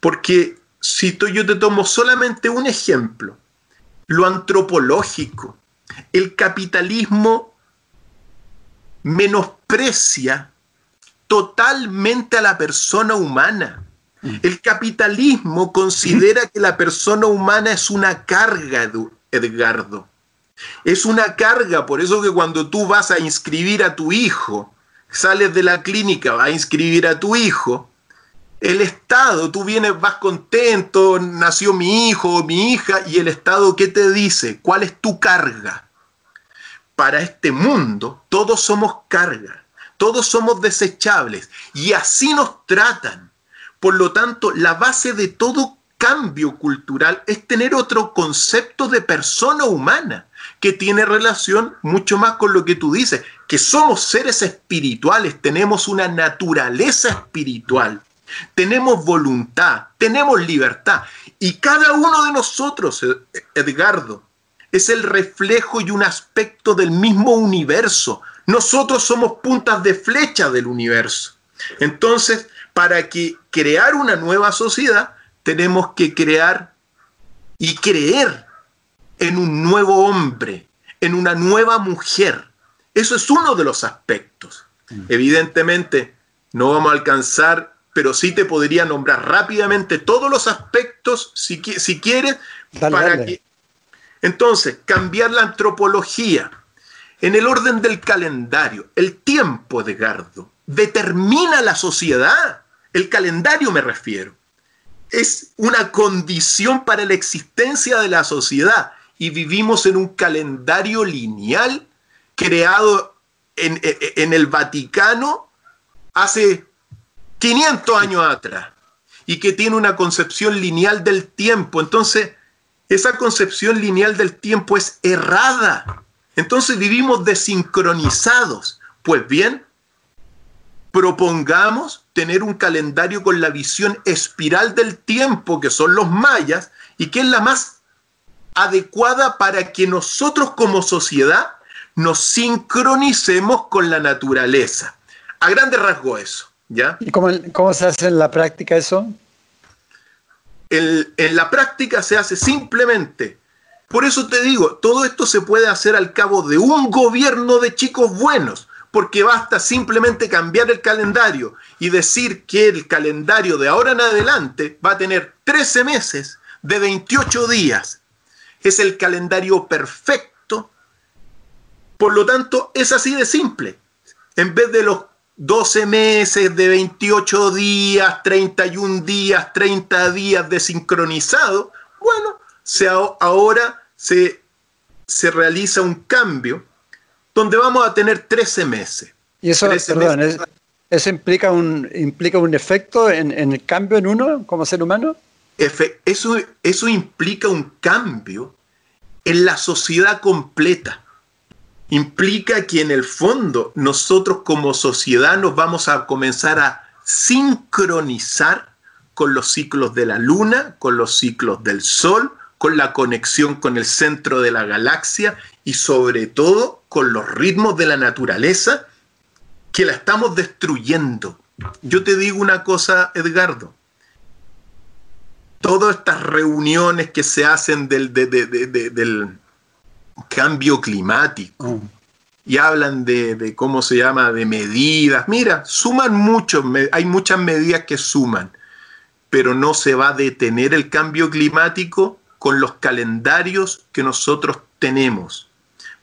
Porque si yo te tomo solamente un ejemplo, lo antropológico, el capitalismo menosprecia totalmente a la persona humana. Mm. El capitalismo considera que la persona humana es una carga, Edgardo. Es una carga, por eso que cuando tú vas a inscribir a tu hijo, sales de la clínica, vas a inscribir a tu hijo, el Estado, tú vienes, vas contento, nació mi hijo o mi hija, y el Estado, ¿qué te dice? ¿Cuál es tu carga? Para este mundo, todos somos carga, todos somos desechables y así nos tratan. Por lo tanto, la base de todo cambio cultural es tener otro concepto de persona humana que tiene relación mucho más con lo que tú dices, que somos seres espirituales, tenemos una naturaleza espiritual, tenemos voluntad, tenemos libertad. Y cada uno de nosotros, Edgardo, es el reflejo y un aspecto del mismo universo. Nosotros somos puntas de flecha del universo. Entonces, para que crear una nueva sociedad, tenemos que crear y creer en un nuevo hombre, en una nueva mujer. Eso es uno de los aspectos. Mm. Evidentemente, no vamos a alcanzar pero sí te podría nombrar rápidamente todos los aspectos, si, si quieres, para que... Entonces, cambiar la antropología. En el orden del calendario, el tiempo, Edgardo, determina la sociedad. El calendario me refiero. Es una condición para la existencia de la sociedad y vivimos en un calendario lineal creado en, en el Vaticano hace 500 años atrás y que tiene una concepción lineal del tiempo. Entonces, esa concepción lineal del tiempo es errada. Entonces vivimos desincronizados. Pues bien, propongamos tener un calendario con la visión espiral del tiempo, que son los mayas, y que es la más adecuada para que nosotros como sociedad nos sincronicemos con la naturaleza. A grande rasgo eso, ¿ya? ¿Y cómo, cómo se hace en la práctica eso? En la práctica se hace simplemente. Por eso te digo, todo esto se puede hacer al cabo de un gobierno de chicos buenos, porque basta simplemente cambiar el calendario y decir que el calendario de ahora en adelante va a tener 13 meses de 28 días. Es el calendario perfecto. Por lo tanto, es así de simple. En vez de los 12 meses de 28 días, 31 días, 30 días desincronizado, bueno, se, ahora se, se realiza un cambio donde vamos a tener 13 meses. Y eso, perdón, ¿eso implica un, implica un efecto en, el cambio en uno como ser humano? eso, eso implica un cambio en la sociedad completa implica que en el fondo nosotros como sociedad nos vamos a comenzar a sincronizar con los ciclos de la luna, con los ciclos del sol, con la conexión con el centro de la galaxia y sobre todo con los ritmos de la naturaleza que la estamos destruyendo. Yo te digo una cosa, Edgardo. Todas estas reuniones que se hacen del, del cambio climático. Mm. Y hablan de, cómo se llama, de medidas. Mira, suman mucho, hay muchas medidas que suman, pero no se va a detener el cambio climático con los calendarios que nosotros tenemos.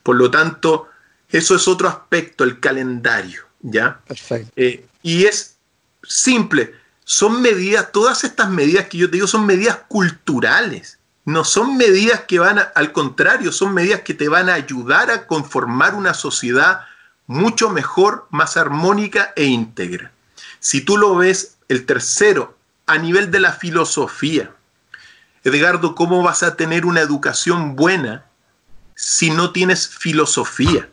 Por lo tanto, eso es otro aspecto, el calendario, ¿ya? Perfecto. Eh, y es simple, son medidas, todas estas medidas que yo te digo son medidas culturales no son medidas que van al contrario, son medidas que te van a ayudar a conformar una sociedad mucho mejor, más armónica e íntegra. Si tú lo ves, el tercero, a nivel de la filosofía, Edgardo, ¿cómo vas a tener una educación buena si no tienes filosofía?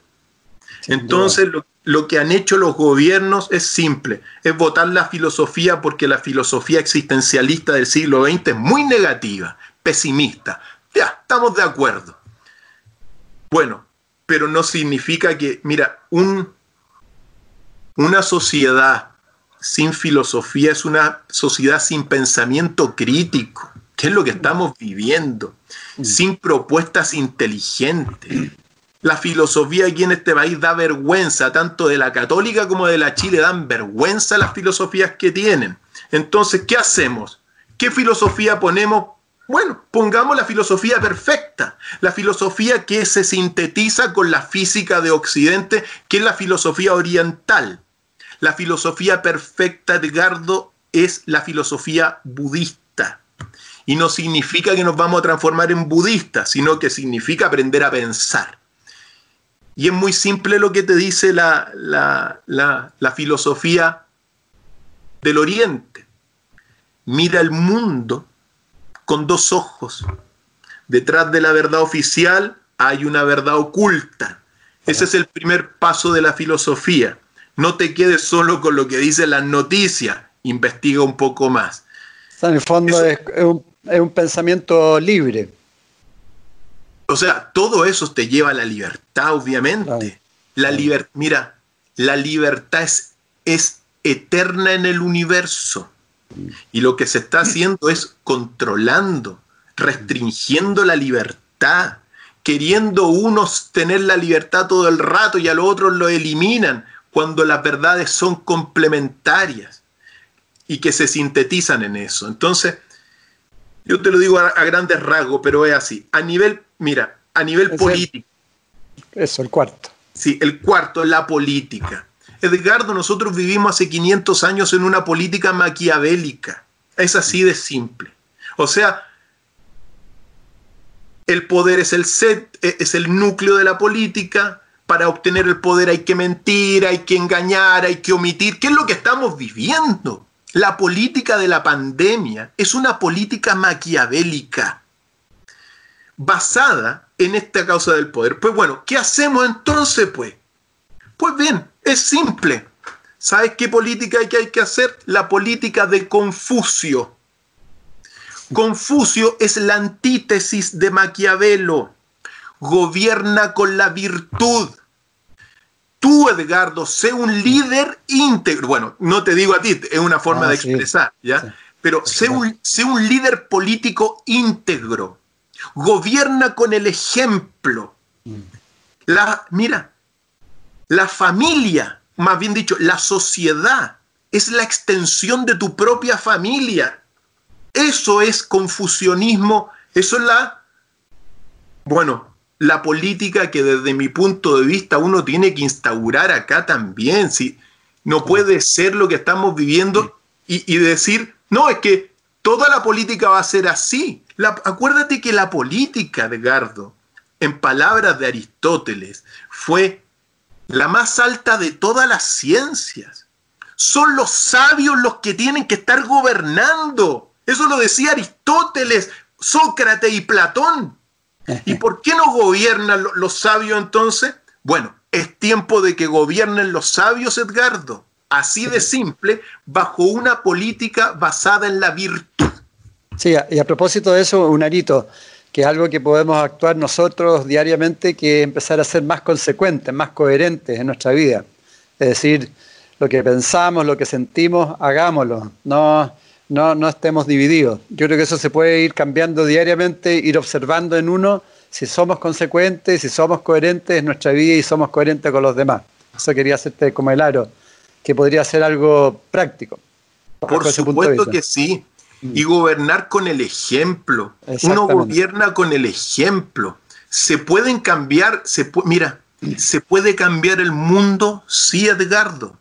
Entonces, lo, lo, que han hecho los gobiernos es simple, es votar la filosofía porque la filosofía existencialista del siglo XX es muy negativa pesimista. Ya, estamos de acuerdo. Bueno, pero no significa que, mira, un, una sociedad sin filosofía es una sociedad sin pensamiento crítico, que es lo que estamos viviendo, mm. sin propuestas inteligentes. La filosofía aquí en este país da vergüenza, tanto de la católica como de la Chile dan vergüenza las filosofías que tienen. Entonces, ¿qué hacemos? ¿Qué filosofía ponemos bueno, pongamos la filosofía perfecta, la filosofía que se sintetiza con la física de Occidente, que es la filosofía oriental. La filosofía perfecta, Edgardo, es la filosofía budista. Y no significa que nos vamos a transformar en budistas, sino que significa aprender a pensar. Y es muy simple lo que te dice la, la, la filosofía del Oriente. Mira el mundo con dos ojos. Detrás de la verdad oficial hay una verdad oculta. Ese es el primer paso de la filosofía. No te quedes solo con lo que dicen las noticias, investiga un poco más. en el fondo es, un, pensamiento libre. O sea, todo eso te lleva a la libertad, obviamente. La mira, la libertad es, es eterna en el universo. Y lo que se está haciendo es controlando, restringiendo la libertad, queriendo unos tener la libertad todo el rato y a los otros lo eliminan cuando las verdades son complementarias. y que se sintetizan en eso. Entonces, yo te lo digo a, grandes rasgos, pero es así. A nivel, mira, a nivel político. eso, el cuarto. Sí, el cuarto, la política. Edgardo, nosotros vivimos hace 500 años en una política maquiavélica. Es así de simple. O sea, el poder es el set, es el núcleo de la política. Para obtener el poder hay que mentir, hay que engañar, hay que omitir. ¿Qué es lo que estamos viviendo? La política de la pandemia es una política maquiavélica basada en esta causa del poder. Pues bueno, ¿qué hacemos entonces, pues? Pues bien, es simple. ¿Sabes qué política hay que, hay que hacer? La política de Confucio. Confucio es la antítesis de Maquiavelo. Gobierna con la virtud. Tú, Edgardo, sé un líder íntegro. Bueno, no te digo a ti, es una forma de expresar, ¿ya? Pero sé un, sé un líder político íntegro. Gobierna con el ejemplo. Mm. La, mira, la familia, más bien dicho, la sociedad, es la extensión de tu propia familia. Eso es confusionismo, eso es la, bueno, la política que desde mi punto de vista uno tiene que instaurar acá también. Si no puede ser lo que estamos viviendo y, decir, no, es que toda la política va a ser así. acuérdate que la política, Edgardo, en palabras de Aristóteles, fue la más alta de todas las ciencias. Son los sabios los que tienen que estar gobernando. Eso lo decía Aristóteles, Sócrates y Platón. ¿Y por qué no gobiernan los sabios entonces? Bueno, es tiempo de que gobiernen los sabios, Edgardo. Así de simple, bajo una política basada en la virtud. Sí, y a propósito de eso, un arito, que es algo que podemos actuar nosotros diariamente, que empezar a ser más consecuentes, más coherentes en nuestra vida. Es decir, lo que pensamos, lo que sentimos, hagámoslo, no, no, no estemos divididos. Yo creo que eso se puede ir cambiando diariamente, ir observando en uno si somos consecuentes, si somos coherentes en nuestra vida y somos coherentes con los demás. Eso quería hacerte como el aro, que podría ser algo práctico. Por supuesto que sí. Y gobernar con el ejemplo. Uno gobierna con el ejemplo. Se pueden cambiar, se mira, se puede cambiar el mundo, sí, Edgardo.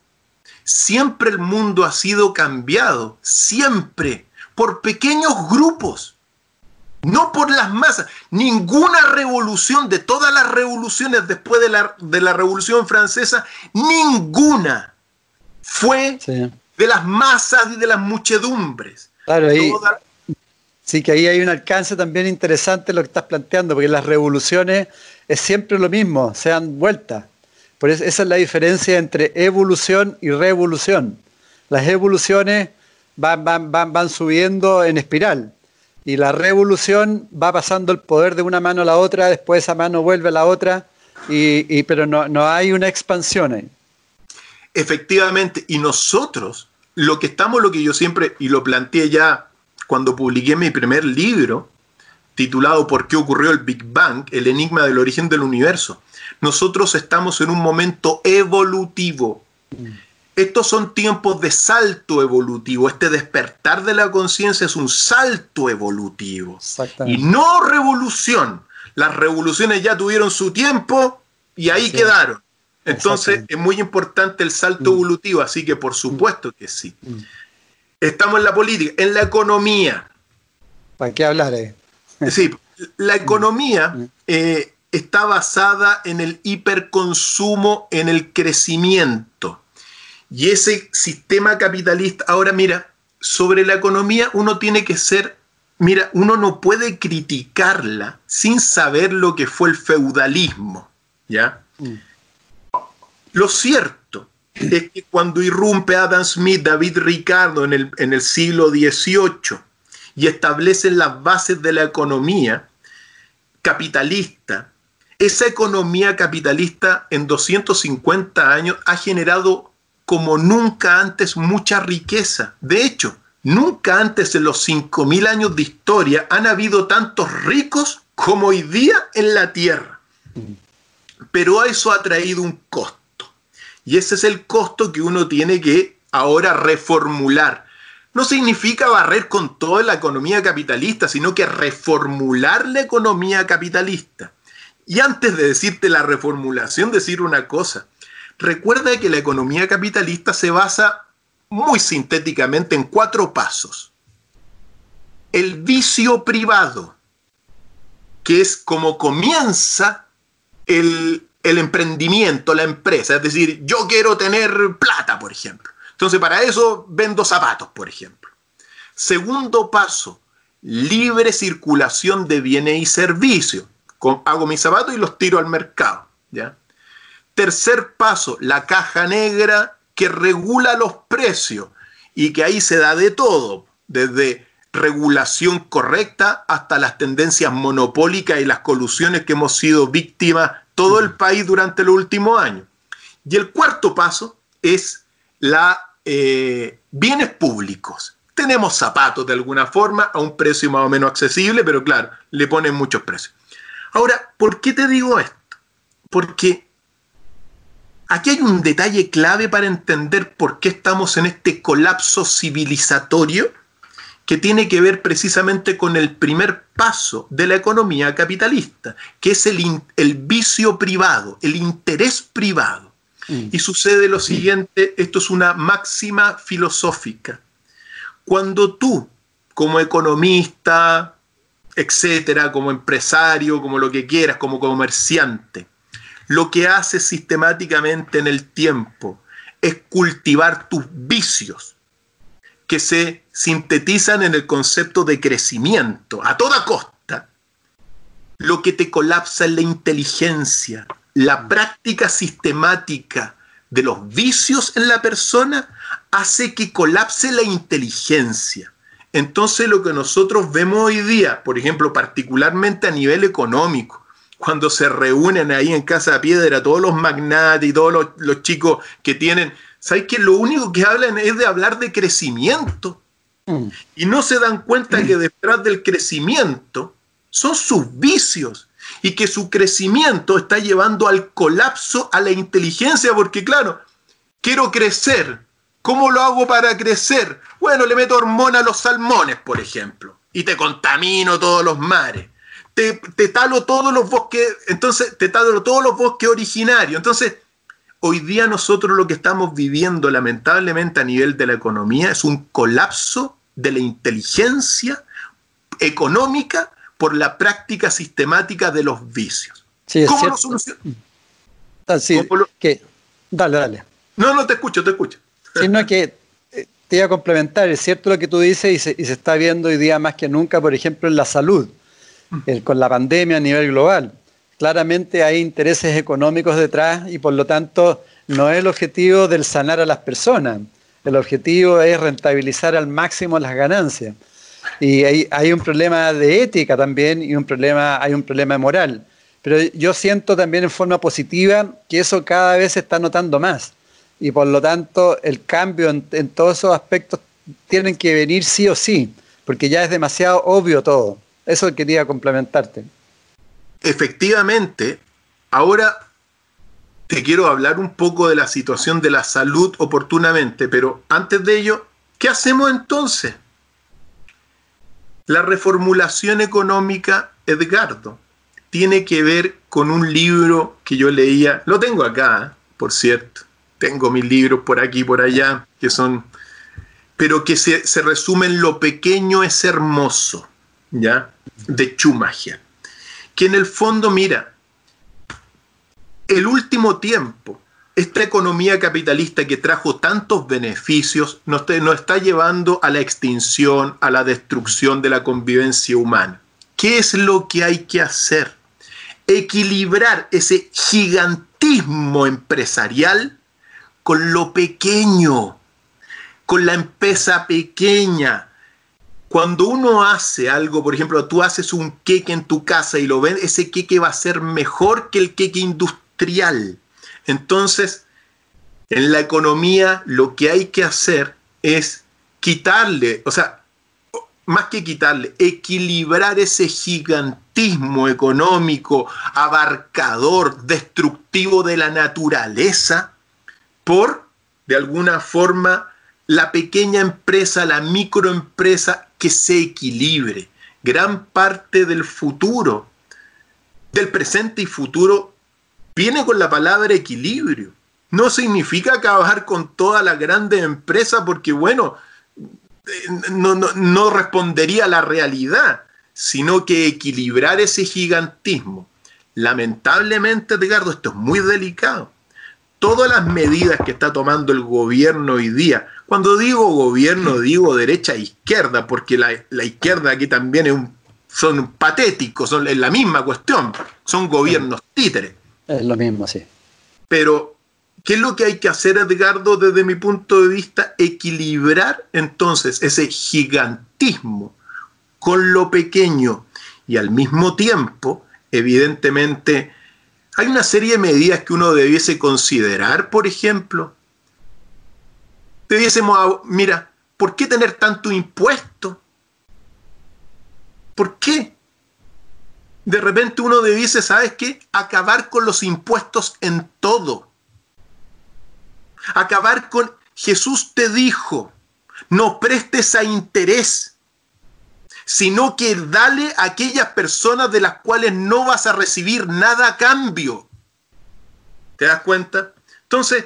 Siempre el mundo ha sido cambiado, siempre, por pequeños grupos, no por las masas. Ninguna revolución, de todas las revoluciones después de la, de la Revolución Francesa, ninguna fue de las masas y de las muchedumbres Claro, ahí, sí que ahí hay un alcance también interesante lo que estás planteando, porque las revoluciones es siempre lo mismo, se dan vueltas. Por eso, esa es la diferencia entre evolución y revolución. Las evoluciones van, van, van, van subiendo en espiral y la revolución va pasando el poder de una mano a la otra, después esa mano vuelve a la otra, y, pero no, no hay una expansión ahí. Efectivamente, y nosotros lo que estamos, lo que yo siempre, y lo planteé ya cuando publiqué mi primer libro, titulado ¿Por qué ocurrió el Big Bang? El enigma del origen del universo. Nosotros estamos en un momento evolutivo. Estos son tiempos de salto evolutivo. Este despertar de la conciencia es un salto evolutivo. Y no revolución. Las revoluciones ya tuvieron su tiempo y ahí quedaron. Entonces es muy importante el salto mm. evolutivo, así que por supuesto que sí. Mm. Estamos en la política, en la economía. ¿Para qué hablar? Eh? Sí, la economía mm. eh, está basada en el hiperconsumo, en el crecimiento. Y ese sistema capitalista, ahora mira, sobre la economía uno tiene que ser, mira, uno no puede criticarla sin saber lo que fue el feudalismo, ¿ya? Lo cierto es que cuando irrumpe Adam Smith, David Ricardo en el, en el siglo XVIII y establecen las bases de la economía capitalista, esa economía capitalista en 250 años ha generado como nunca antes mucha riqueza. De hecho, nunca antes en los 5.000 años de historia han habido tantos ricos como hoy día en la Tierra. Pero eso ha traído un costo. Y ese es el costo que uno tiene que ahora reformular. no significa barrer con toda la economía capitalista, sino que reformular la economía capitalista. Y antes de decirte la reformulación, decir una cosa. Recuerda que la economía capitalista se basa muy sintéticamente en cuatro pasos. El vicio privado, que es como comienza el, el emprendimiento, la empresa. Es decir, yo quiero tener plata, por ejemplo. Entonces, para eso vendo zapatos, por ejemplo. Segundo paso, libre circulación de bienes y servicios. Hago mis zapatos y los tiro al mercado. ¿ya? Tercer paso, la caja negra que regula los precios y que ahí se da de todo, desde regulación correcta hasta las tendencias monopólicas y las colusiones que hemos sido víctimas todo el país durante los últimos años. Y el cuarto paso es la eh, bienes públicos. Tenemos zapatos de alguna forma a un precio más o menos accesible, pero claro, le ponen muchos precios. Ahora, ¿por qué te digo esto? Porque aquí hay un detalle clave para entender por qué estamos en este colapso civilizatorio que tiene que ver precisamente con el primer paso de la economía capitalista, que es el, el vicio privado, el interés privado. Mm. Y sucede lo siguiente, esto es una máxima filosófica. Cuando tú, como economista, etcétera, como empresario, como lo que quieras, como comerciante, lo que haces sistemáticamente en el tiempo es cultivar tus vicios, que se sintetizan en el concepto de crecimiento a toda costa, lo que te colapsa es la inteligencia, la práctica sistemática de los vicios en la persona hace que colapse la inteligencia. Entonces lo que nosotros vemos hoy día, por ejemplo, particularmente a nivel económico, cuando se reúnen ahí en Casa de Piedra todos los magnates y todos los, chicos que tienen, ¿sabes que Lo único que hablan es de hablar de crecimiento. Mm. Y no se dan cuenta que detrás del crecimiento son sus vicios y que su crecimiento está llevando al colapso a la inteligencia, porque claro, quiero crecer. ¿Cómo lo hago para crecer? Bueno, le meto hormona a los salmones, por ejemplo, y te contamino todos los mares. Te, te talo todos los bosques, entonces te talo todos los bosques originarios. Entonces, hoy día nosotros lo que estamos viviendo lamentablemente a nivel de la economía es un colapso de la inteligencia económica por la práctica sistemática de los vicios. ¿Cómo lo solucionamos? Ah, dale, dale. No, no, te escucho, te escucho. Sino que eh, te iba a complementar, es cierto lo que tú dices y se, está viendo hoy día más que nunca, por ejemplo, en la salud, mm. con la pandemia a nivel global. Claramente hay intereses económicos detrás y por lo tanto no es el objetivo del sanar a las personas. El objetivo es rentabilizar al máximo las ganancias. Y hay, un problema de ética también y un problema, hay un problema moral. Pero yo siento también en forma positiva que eso cada vez se está notando más. Y por lo tanto, el cambio en, en todos esos aspectos tienen que venir sí o sí, porque ya es demasiado obvio todo. Eso quería complementarte. Efectivamente, ahora te quiero hablar un poco de la situación de la salud oportunamente, pero antes de ello, ¿qué hacemos entonces? La reformulación económica, Edgardo, tiene que ver con un libro que yo leía, lo tengo acá, ¿eh? por cierto, tengo mis libros por aquí, por allá, que son, pero que se, se resumen Lo pequeño es hermoso, ¿ya? De Schumacher, que en el fondo, mira, el último tiempo esta economía capitalista que trajo tantos beneficios nos, está llevando a la extinción, a la destrucción de la convivencia humana. ¿Qué es lo que hay que hacer? Equilibrar ese gigantismo empresarial con lo pequeño, con la empresa pequeña. Cuando uno hace algo, por ejemplo, tú haces un queque en tu casa y lo ven, ese queque va a ser mejor que el queque industrial. Entonces, en la economía lo que hay que hacer es quitarle, o sea, más que quitarle, equilibrar ese gigantismo económico, abarcador, destructivo de la naturaleza, por, de alguna forma, la pequeña empresa, la microempresa, que se equilibre. Gran parte del futuro, del presente y futuro, viene con la palabra equilibrio. No significa acabar con toda la grande empresa porque, bueno, no, no respondería a la realidad, sino que equilibrar ese gigantismo. Lamentablemente, Edgardo, esto es muy delicado. Todas las medidas que está tomando el gobierno hoy día, cuando digo gobierno, digo derecha e izquierda, porque la, izquierda aquí también es un, son patéticos, son, es la misma cuestión, son gobiernos títeres. Es lo mismo, sí. Pero, ¿qué es lo que hay que hacer, Edgardo, desde mi punto de vista? Equilibrar entonces ese gigantismo con lo pequeño y al mismo tiempo, evidentemente, hay una serie de medidas que uno debiese considerar, por ejemplo, debiésemos, mira, ¿por qué tener tanto impuesto? ¿Por qué? De repente uno debiese, ¿sabes qué? Acabar con los impuestos en todo. Acabar con, Jesús te dijo, no prestes a interés, sino que dale a aquellas personas de las cuales no vas a recibir nada a cambio. ¿Te das cuenta? Entonces,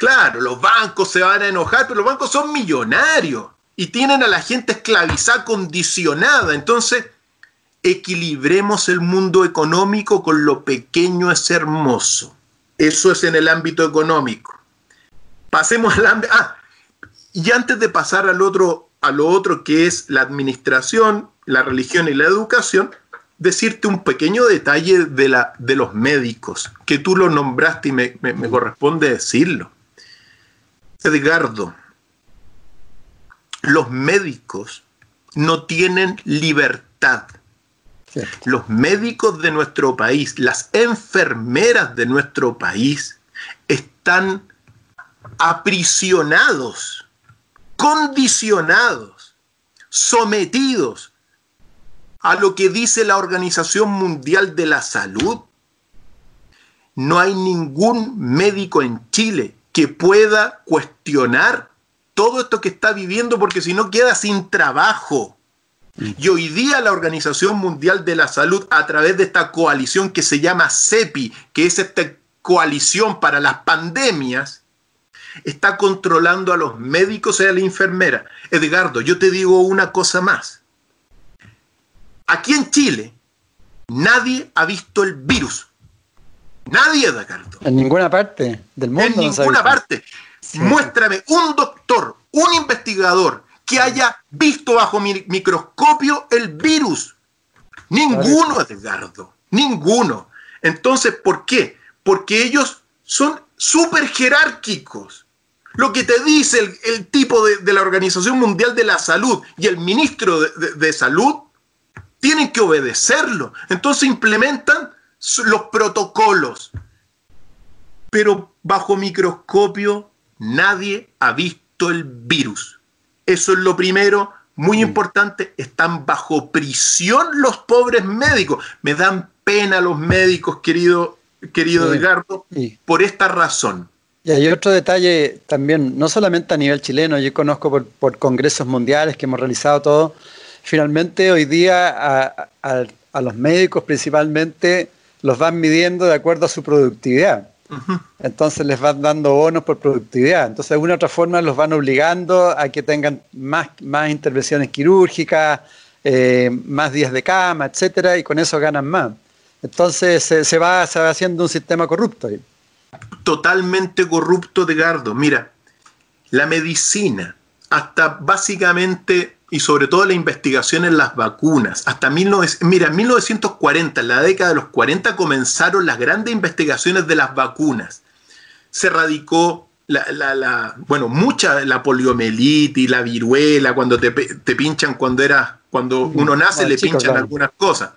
Claro, los bancos se van a enojar, pero los bancos son millonarios y tienen a la gente esclavizada, condicionada. Entonces, equilibremos el mundo económico con lo pequeño es hermoso. Eso es en el ámbito económico. Pasemos al ámbito... Ah, y antes de pasar al otro, a lo otro que es la administración, la religión y la educación, decirte un pequeño detalle de, la, de los médicos, que tú lo nombraste y me corresponde decirlo. Edgardo, los médicos no tienen libertad. Los médicos de nuestro país, las enfermeras de nuestro país están aprisionados, condicionados, sometidos a lo que dice la Organización Mundial de la Salud. No hay ningún médico en Chile que pueda cuestionar todo esto que está viviendo porque si no queda sin trabajo. Y hoy día la Organización Mundial de la Salud, a través de esta coalición que se llama CEPI, que es esta coalición para las pandemias, está controlando a los médicos y a la enfermera. Edgardo, yo te digo una cosa más. Aquí en Chile, nadie ha visto el virus. Nadie, Dacardo. En ninguna parte del mundo. En ninguna parte. Muéstrame un doctor, un investigador que haya visto bajo mi microscopio el virus. Ninguno, Edgardo. Ninguno. Entonces, ¿por qué? Porque ellos son súper jerárquicos. Lo que te dice el, tipo de, la Organización Mundial de la Salud y el ministro de Salud tienen que obedecerlo. Entonces implementan los protocolos. Pero bajo microscopio nadie ha visto el virus. Eso es lo primero, muy importante. Están bajo prisión los pobres médicos. Me dan pena los médicos, querido, querido Edgardo, por esta razón. Y hay otro detalle también, no solamente a nivel chileno, yo conozco por, por congresos mundiales que hemos realizado todo. Finalmente, hoy día a, a los médicos principalmente los van midiendo de acuerdo a su productividad. Entonces les van dando bonos por productividad. Entonces de alguna otra forma los van obligando a que tengan más, más intervenciones quirúrgicas, eh, más días de cama, etcétera, y con eso ganan más. Entonces se, va, se va haciendo un sistema corrupto. Totalmente corrupto, Edgardo. Mira, la medicina, hasta básicamente y sobre todo la investigación en las vacunas. Hasta 19, mira, en 1940, en la década de los 40, comenzaron las grandes investigaciones de las vacunas. Se radicó la, bueno, mucha la poliomielitis, la viruela, cuando te, pinchan cuando era, cuando uno nace le pinchan algunas cosas.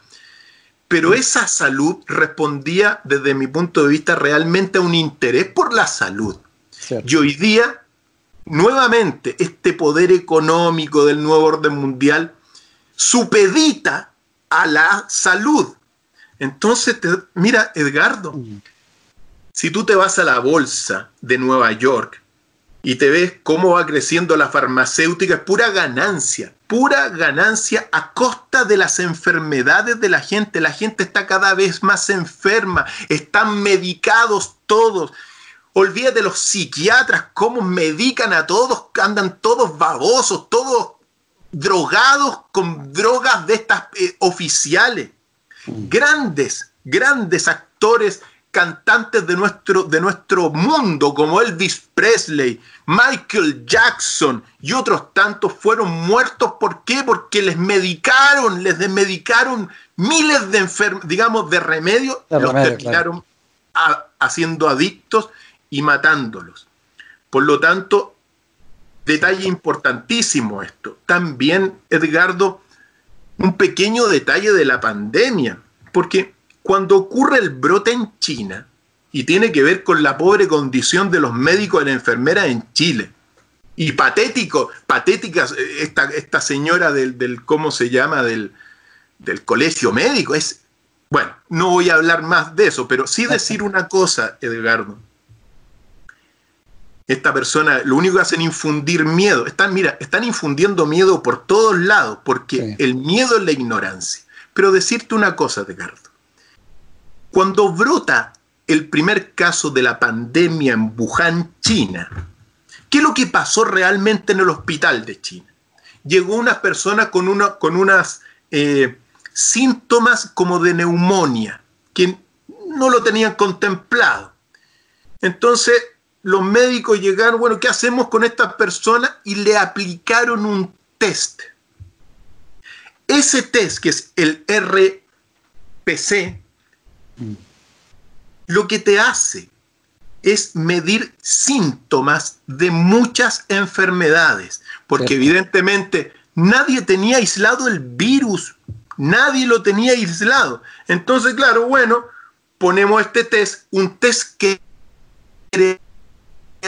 Pero esa salud respondía desde mi punto de vista realmente a un interés por la salud. Y hoy día nuevamente este poder económico del nuevo orden mundial supedita a la salud. Entonces, mira, Edgardo, mm. si tú te vas a la bolsa de Nueva York, y te ves cómo va creciendo la farmacéutica, es pura ganancia, pura ganancia a costa de las enfermedades de la gente. La gente está cada vez más enferma, están medicados todos. Olvídate de los psiquiatras, cómo medican a todos, andan todos babosos, todos drogados con drogas de estas eh, oficiales. Mm. Grandes, grandes actores cantantes de nuestro, de nuestro mundo, como Elvis Presley, Michael Jackson y otros tantos, fueron muertos. ¿Por qué? Porque les medicaron, les desmedicaron miles de enfermos, digamos, de remedios, los terminaron haciendo adictos y matándolos. Por lo tanto, detalle importantísimo esto. También, Edgardo, un pequeño detalle de la pandemia, porque cuando ocurre el brote en China, y tiene que ver con la pobre condición de los médicos y las enfermeras en Chile, y patético, patética esta, esta señora del, ¿cómo se llama?, del, del colegio médico, es, bueno, no voy a hablar más de eso, pero sí decir una cosa, Edgardo. Esta persona, lo único que hacen es infundir miedo. Están, mira, están infundiendo miedo por todos lados, porque el miedo es la ignorancia. Pero decirte una cosa, Edgardo. Cuando brota el primer caso de la pandemia en Wuhan, China, ¿qué es lo que pasó realmente en el hospital de China? Llegó una persona con, una, unas eh, síntomas como de neumonía, que no lo tenían contemplado. Entonces los médicos llegaron, bueno, ¿qué hacemos con esta persona? Y le aplicaron un test. Ese test, que es el RPC, lo que te hace es medir síntomas de muchas enfermedades, porque evidentemente nadie tenía aislado el virus, nadie lo tenía aislado. Entonces, claro, bueno, ponemos este test, un test que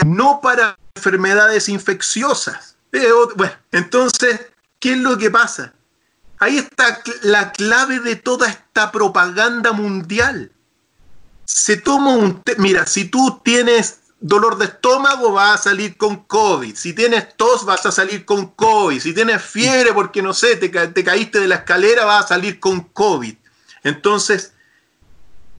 no para enfermedades infecciosas. Eh, bueno, entonces, ¿qué es lo que pasa? Ahí está la clave de toda esta propaganda mundial. Se toma un... Mira, si tú tienes dolor de estómago, vas a salir con COVID. Si tienes tos, vas a salir con COVID. Si tienes fiebre porque, no sé, te, caíste de la escalera, vas a salir con COVID. Entonces,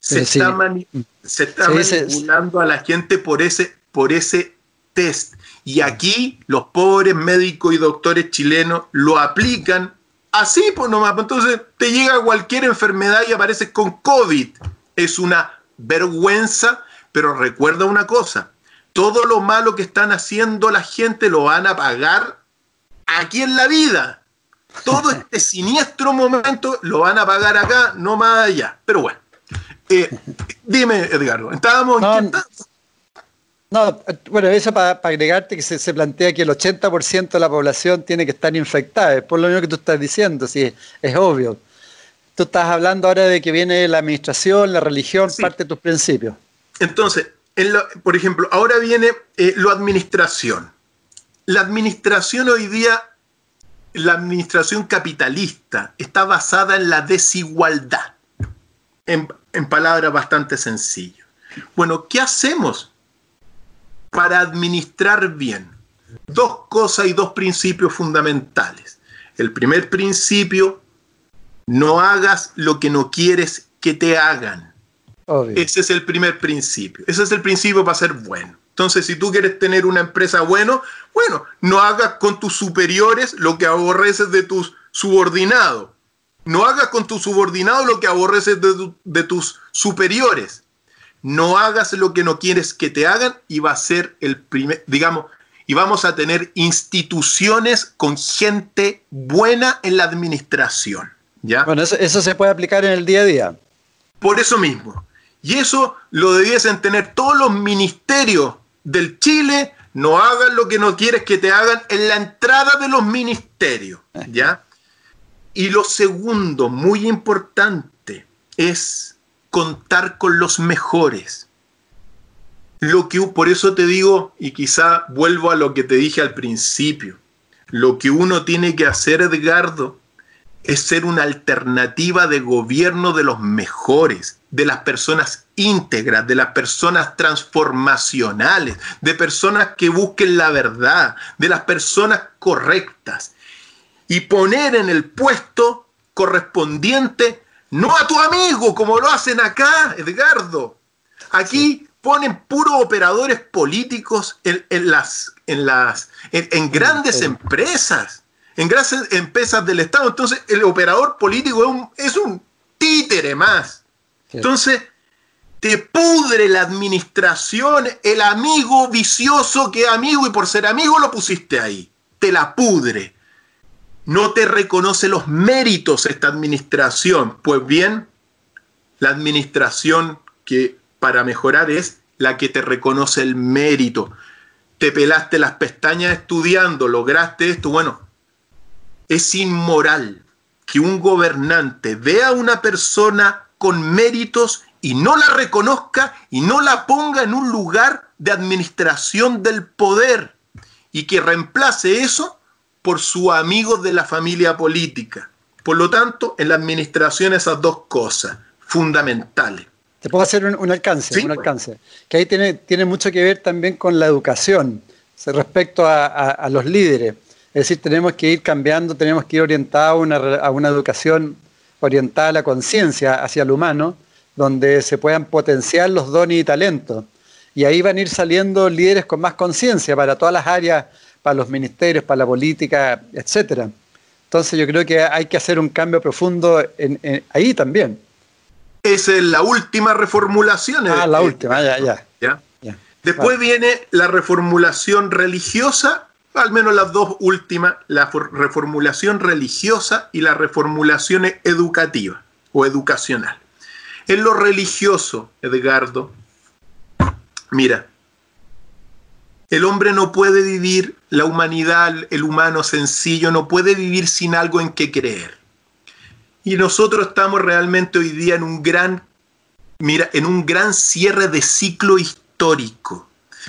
se está, manipulando a la gente por ese, por ese test. Y aquí los pobres médicos y doctores chilenos lo aplican Así, pues nomás. Pues, entonces te llega cualquier enfermedad y apareces con COVID. Es una vergüenza, pero recuerda una cosa. Todo lo malo que están haciendo la gente lo van a pagar aquí en la vida. Todo este siniestro momento lo van a pagar acá, no más allá. Pero bueno. Eh, dime, Edgardo, estábamos no, bueno, eso para agregarte que se, plantea que el 80% de la población tiene que estar infectada, es por lo mismo que tú estás diciendo, sí, es obvio. Tú estás hablando ahora de que viene la administración, la religión, parte de tus principios. Entonces, por ejemplo, ahora viene eh, la administración. La administración hoy día, la administración capitalista, está basada en la desigualdad, en, en palabras bastante sencillas. Bueno, ¿qué hacemos? Para administrar bien. Dos cosas y dos principios fundamentales. El primer principio, no hagas lo que no quieres que te hagan. Ese es el primer principio. Ese es el principio para ser bueno. Entonces, si tú quieres tener una empresa bueno, bueno, no hagas con tus superiores lo que aborreces de tus subordinados. No hagas con tus subordinados lo que aborreces de, de tus superiores no hagas lo que no quieres que te hagan y va a ser el primer, digamos, y vamos a tener instituciones con gente buena en la administración. ¿ya? Bueno, eso, se puede aplicar en el día a día. Por eso mismo. Y eso lo debiesen tener todos los ministerios del Chile. No hagan lo que no quieres que te hagan en la entrada de los ministerios. ¿ya? Y lo segundo, muy importante, es contar con los mejores. Lo que, por eso te digo, y quizá vuelvo a lo que te dije al principio, lo que uno tiene que hacer, Edgardo, es ser una alternativa de gobierno de los mejores, de las personas íntegras, de las personas transformacionales, de personas que busquen la verdad, de las personas correctas. Y poner en el puesto correspondiente, no a tu amigo, como lo hacen acá, Edgardo. Aquí ponen puros operadores políticos en, las, en, las, en grandes empresas en grandes empresas del Estado. Entonces, el operador político es un, es un títere más. Entonces, te pudre la administración, el amigo vicioso que es amigo y por ser amigo lo pusiste ahí. Te la pudre. No te reconoce los méritos esta administración. Pues bien, la administración que para mejorar es la que te reconoce el mérito. Te pelaste las pestañas estudiando, lograste esto. Bueno, es inmoral que un gobernante vea a una persona con méritos y no la reconozca y no la ponga en un lugar de administración del poder y que reemplace eso por su amigo de la familia política. Por lo tanto, en la administración esas dos cosas fundamentales. Te puedo hacer un, alcance, un alcance, que ahí tiene, tiene mucho que ver también con la educación respecto a los líderes. Es decir, tenemos que ir cambiando, tenemos que ir orientados a una, educación orientada a la conciencia hacia el humano, donde se puedan potenciar los dones y talentos. Y ahí van a ir saliendo líderes con más conciencia para todas las áreas, para los ministerios, para la política, etc. Entonces yo creo que hay que hacer un cambio profundo ahí también. Esa es la última reformulación. Ah, la última, ya, ya. ¿Ya? Después viene la reformulación religiosa al menos las dos últimas, la reformulación religiosa y la reformulación educativa o educacional. En lo religioso, Edgardo, mira, el hombre no puede vivir, la humanidad, el humano sencillo, no puede vivir sin algo en que creer. Y nosotros estamos realmente hoy día en un gran, mira, en un gran cierre de ciclo histórico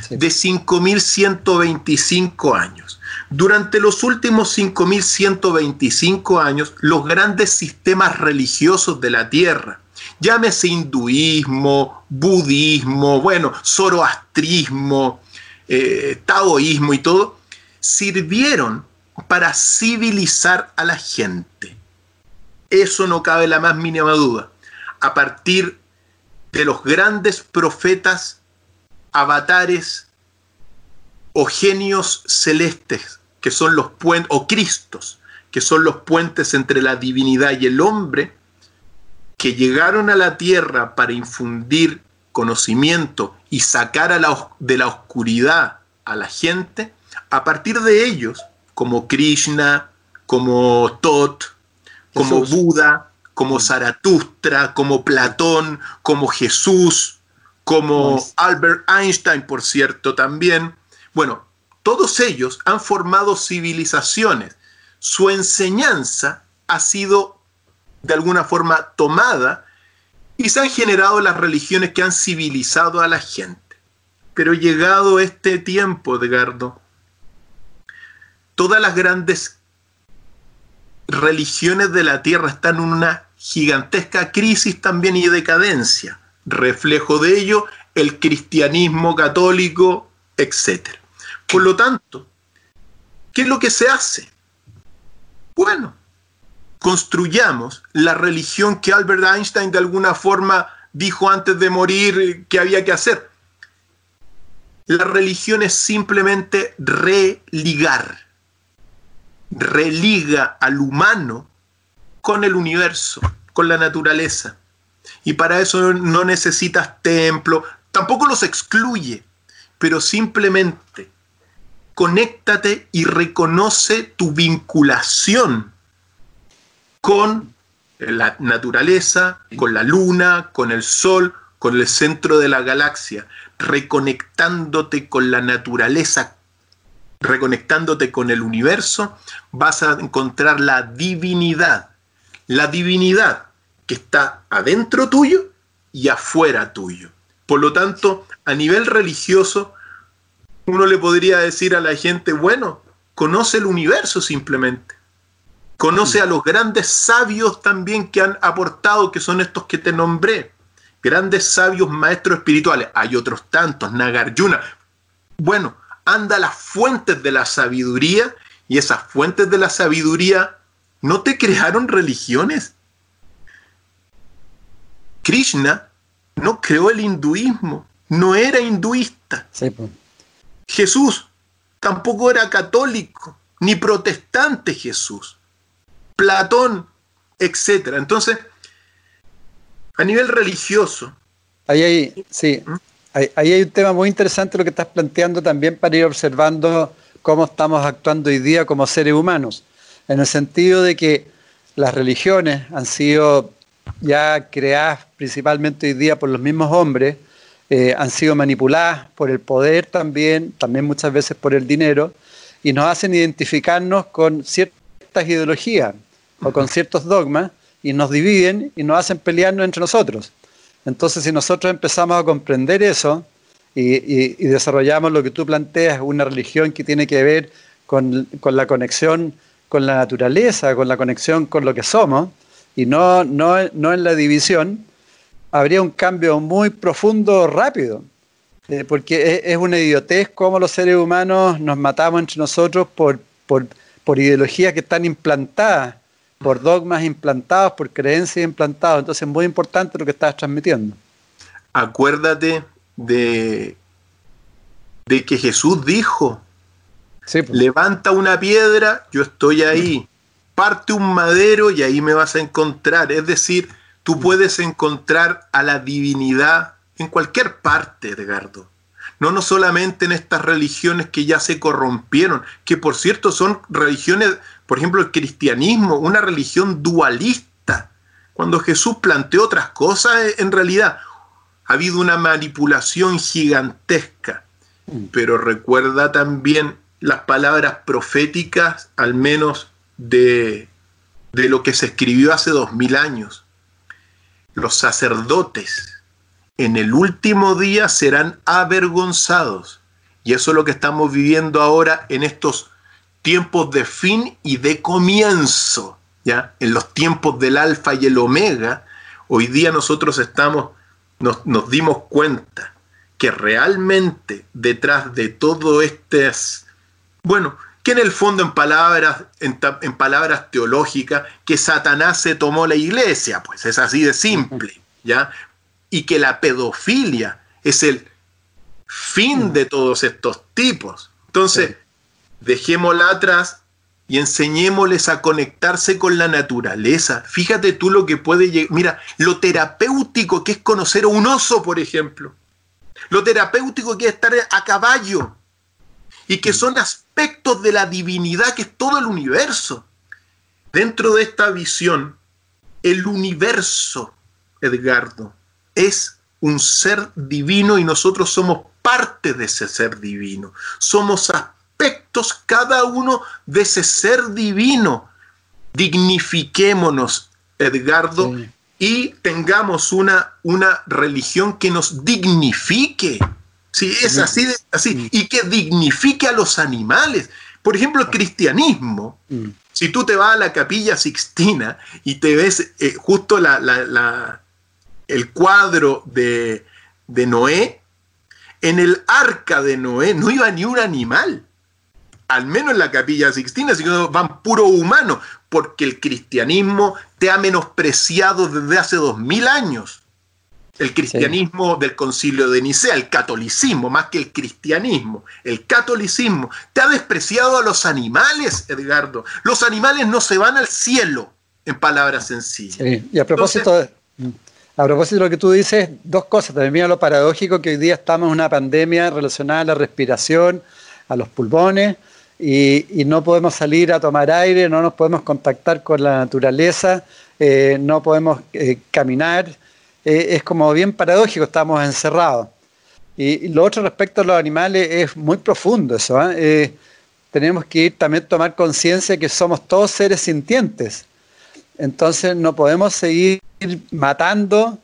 de 5.125 años. Durante los últimos 5.125 años, los grandes sistemas religiosos de la Tierra, llámese hinduismo, budismo, bueno, zoroastrismo, eh, taoísmo y todo, sirvieron para civilizar a la gente. Eso no cabe la más mínima duda. A partir de los grandes profetas avatares o genios celestes, que son los puentes, o Cristos, que son los puentes entre la divinidad y el hombre, que llegaron a la tierra para infundir conocimiento y sacar a la, de la oscuridad a la gente, a partir de ellos, como Krishna, como Tot, como Buda, como Zaratustra, como Platón, como Jesús, como Albert Einstein, por cierto, también. Bueno, todos ellos han formado civilizaciones. Su enseñanza ha sido de alguna forma tomada y se han generado las religiones que han civilizado a la gente. Pero llegado este tiempo, Edgardo, todas las grandes religiones de la tierra están en una gigantesca crisis también y decadencia reflejo de ello el cristianismo católico, etc. Por lo tanto, ¿qué es lo que se hace? Bueno, construyamos la religión que Albert Einstein de alguna forma dijo antes de morir que había que hacer. La religión es simplemente religar. Religa al humano con el universo, con la naturaleza y para eso no necesitas templo, tampoco los excluye, pero simplemente conéctate y reconoce tu vinculación con la naturaleza, con la luna, con el sol, con el centro de la galaxia, reconectándote con la naturaleza, reconectándote con el universo, vas a encontrar la divinidad. La divinidad que está adentro tuyo y afuera tuyo. Por lo tanto, a nivel religioso, uno le podría decir a la gente, bueno, conoce el universo simplemente. Conoce a los grandes sabios también que han aportado, que son estos que te nombré. Grandes sabios maestros espirituales. Hay otros tantos, Nagarjuna. Bueno, anda a las fuentes de la sabiduría y esas fuentes de la sabiduría no te crearon religiones. Krishna no creó el hinduismo, no era hinduista. Jesús tampoco era católico, ni protestante Jesús. Platón, etc. Entonces, a nivel religioso. Ahí hay, sí, ¿Mm? ahí, hay un tema muy interesante lo que estás planteando también para ir observando cómo estamos actuando hoy día como seres humanos, en el sentido de que las religiones han sido ya creadas principalmente hoy día por los mismos hombres, eh, han sido manipuladas por el poder también, también muchas veces por el dinero, y nos hacen identificarnos con ciertas ideologías o con ciertos dogmas y nos dividen y nos hacen pelearnos entre nosotros. Entonces, si nosotros empezamos a comprender eso y, desarrollamos lo que tú planteas, una religión que tiene que ver con, la conexión con la naturaleza, con la conexión con lo que somos, y no, no, no en la división, habría un cambio muy profundo rápido. Eh, porque es, una idiotez cómo los seres humanos nos matamos entre nosotros por, ideologías que están implantadas, por dogmas implantados, por creencias implantadas. Entonces es muy importante lo que estás transmitiendo. Acuérdate de, de que Jesús dijo, pues. levanta una piedra, yo estoy ahí, parte un madero y ahí me vas a encontrar. Es decir, tú puedes encontrar a la divinidad en cualquier parte, Edgardo. No, no solamente en estas religiones que ya se corrompieron, que por cierto son religiones, por ejemplo, el cristianismo, una religión dualista. Cuando Jesús planteó otras cosas, eh, en realidad ha habido una manipulación gigantesca. Mm. Pero recuerda también las palabras proféticas, al menos de, de lo que se escribió hace dos mil años. Los sacerdotes en el último día serán avergonzados. Y eso es lo que estamos viviendo ahora en estos tiempos de fin y de comienzo, ¿ya? En los tiempos del alfa y el omega, hoy día nosotros estamos, nos, nos dimos cuenta que realmente detrás de todo este, bueno, que en el fondo en palabras, en, en palabras teológicas, que Satanás se tomó la iglesia, pues es así de simple, ¿ya? y que la pedofilia es el fin de todos estos tipos. Entonces, dejémosla atrás y enseñémosles a conectarse con la naturaleza. Fíjate tú lo que puede llegar. Mira, lo terapéutico que es conocer a un oso, por ejemplo. Lo terapéutico que es estar a caballo. Y que son aspectos de la divinidad que es todo el universo. Dentro de esta visión, el universo, Edgardo, es un ser divino y nosotros somos parte de ese ser divino. Somos aspectos cada uno de ese ser divino. Dignifiquémonos, Edgardo, y tengamos una, una religión que nos dignifique. Sí, es así, así. Y que dignifique a los animales. Por ejemplo, el cristianismo. Mm. Si tú te vas a la capilla sixtina y te ves eh, justo la, el cuadro de, Noé, en el arca de Noé no iba ni un animal, al menos en la capilla sixtina, sino van puro humano, porque el cristianismo te ha menospreciado desde hace dos mil años. El cristianismo del concilio de Nicea, el catolicismo, más que el cristianismo, el catolicismo, te ha despreciado a los animales, Edgardo. Los animales no se van al cielo, en palabras sencillas. y a propósito a propósito de lo que tú dices, dos cosas. También mira lo paradójico que hoy día estamos en una pandemia relacionada a la respiración, a los pulmones, y, no podemos salir a tomar aire, no nos podemos contactar con la naturaleza, eh, no podemos eh, caminar. Eh, es como bien paradójico, estamos encerrados. Y, lo otro respecto a los animales es muy profundo eso. tenemos que ir también tomar conciencia que somos todos seres sintientes. Entonces no podemos seguir matando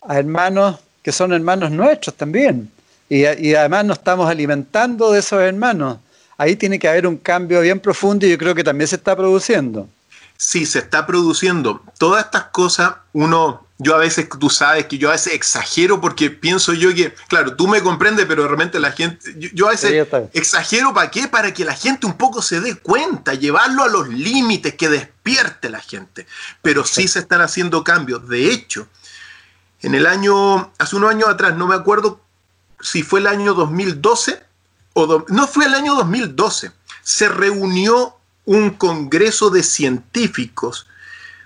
a hermanos que son hermanos nuestros también. Y, además nos estamos alimentando de esos hermanos. Ahí tiene que haber un cambio bien profundo y yo creo que también se está produciendo. sí, se está produciendo. Todas estas cosas, uno, yo a veces, tú sabes que yo a veces exagero porque pienso yo que, claro, tú me comprendes, pero realmente la gente, yo, a veces exagero para qué, para que la gente un poco se dé cuenta, llevarlo a los límites, que despierte la gente. Pero sí se están haciendo cambios. De hecho, en el año, hace unos años atrás, no me acuerdo si fue el año 2012 o no fue el año 2012, se reunió un congreso de científicos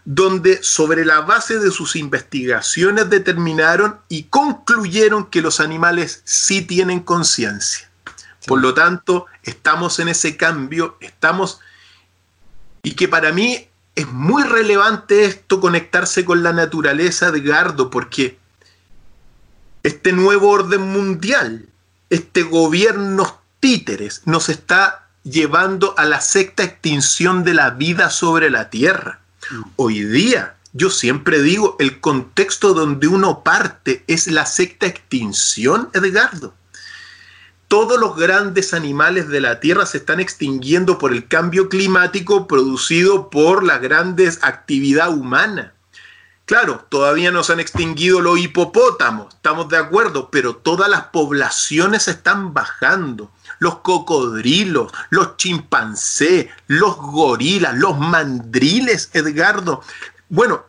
donde sobre la base de sus investigaciones determinaron y concluyeron que los animales sí tienen conciencia. Por lo tanto, estamos en ese cambio, estamos... Y que para mí es muy relevante esto, conectarse con la naturaleza, de Gardo porque este nuevo orden mundial, este gobierno títeres, nos está llevando a la sexta extinción de la vida sobre la Tierra. Mm. Hoy día, yo siempre digo, el contexto donde uno parte es la sexta extinción, Edgardo todos los grandes animales de la Tierra se están extinguiendo por el cambio climático producido por la grandes actividad humana. Claro, todavía no se han extinguido los hipopótamos, estamos de acuerdo, pero todas las poblaciones están bajando. Los cocodrilos, los chimpancés, los gorilas, los mandriles, Edgardo. Bueno,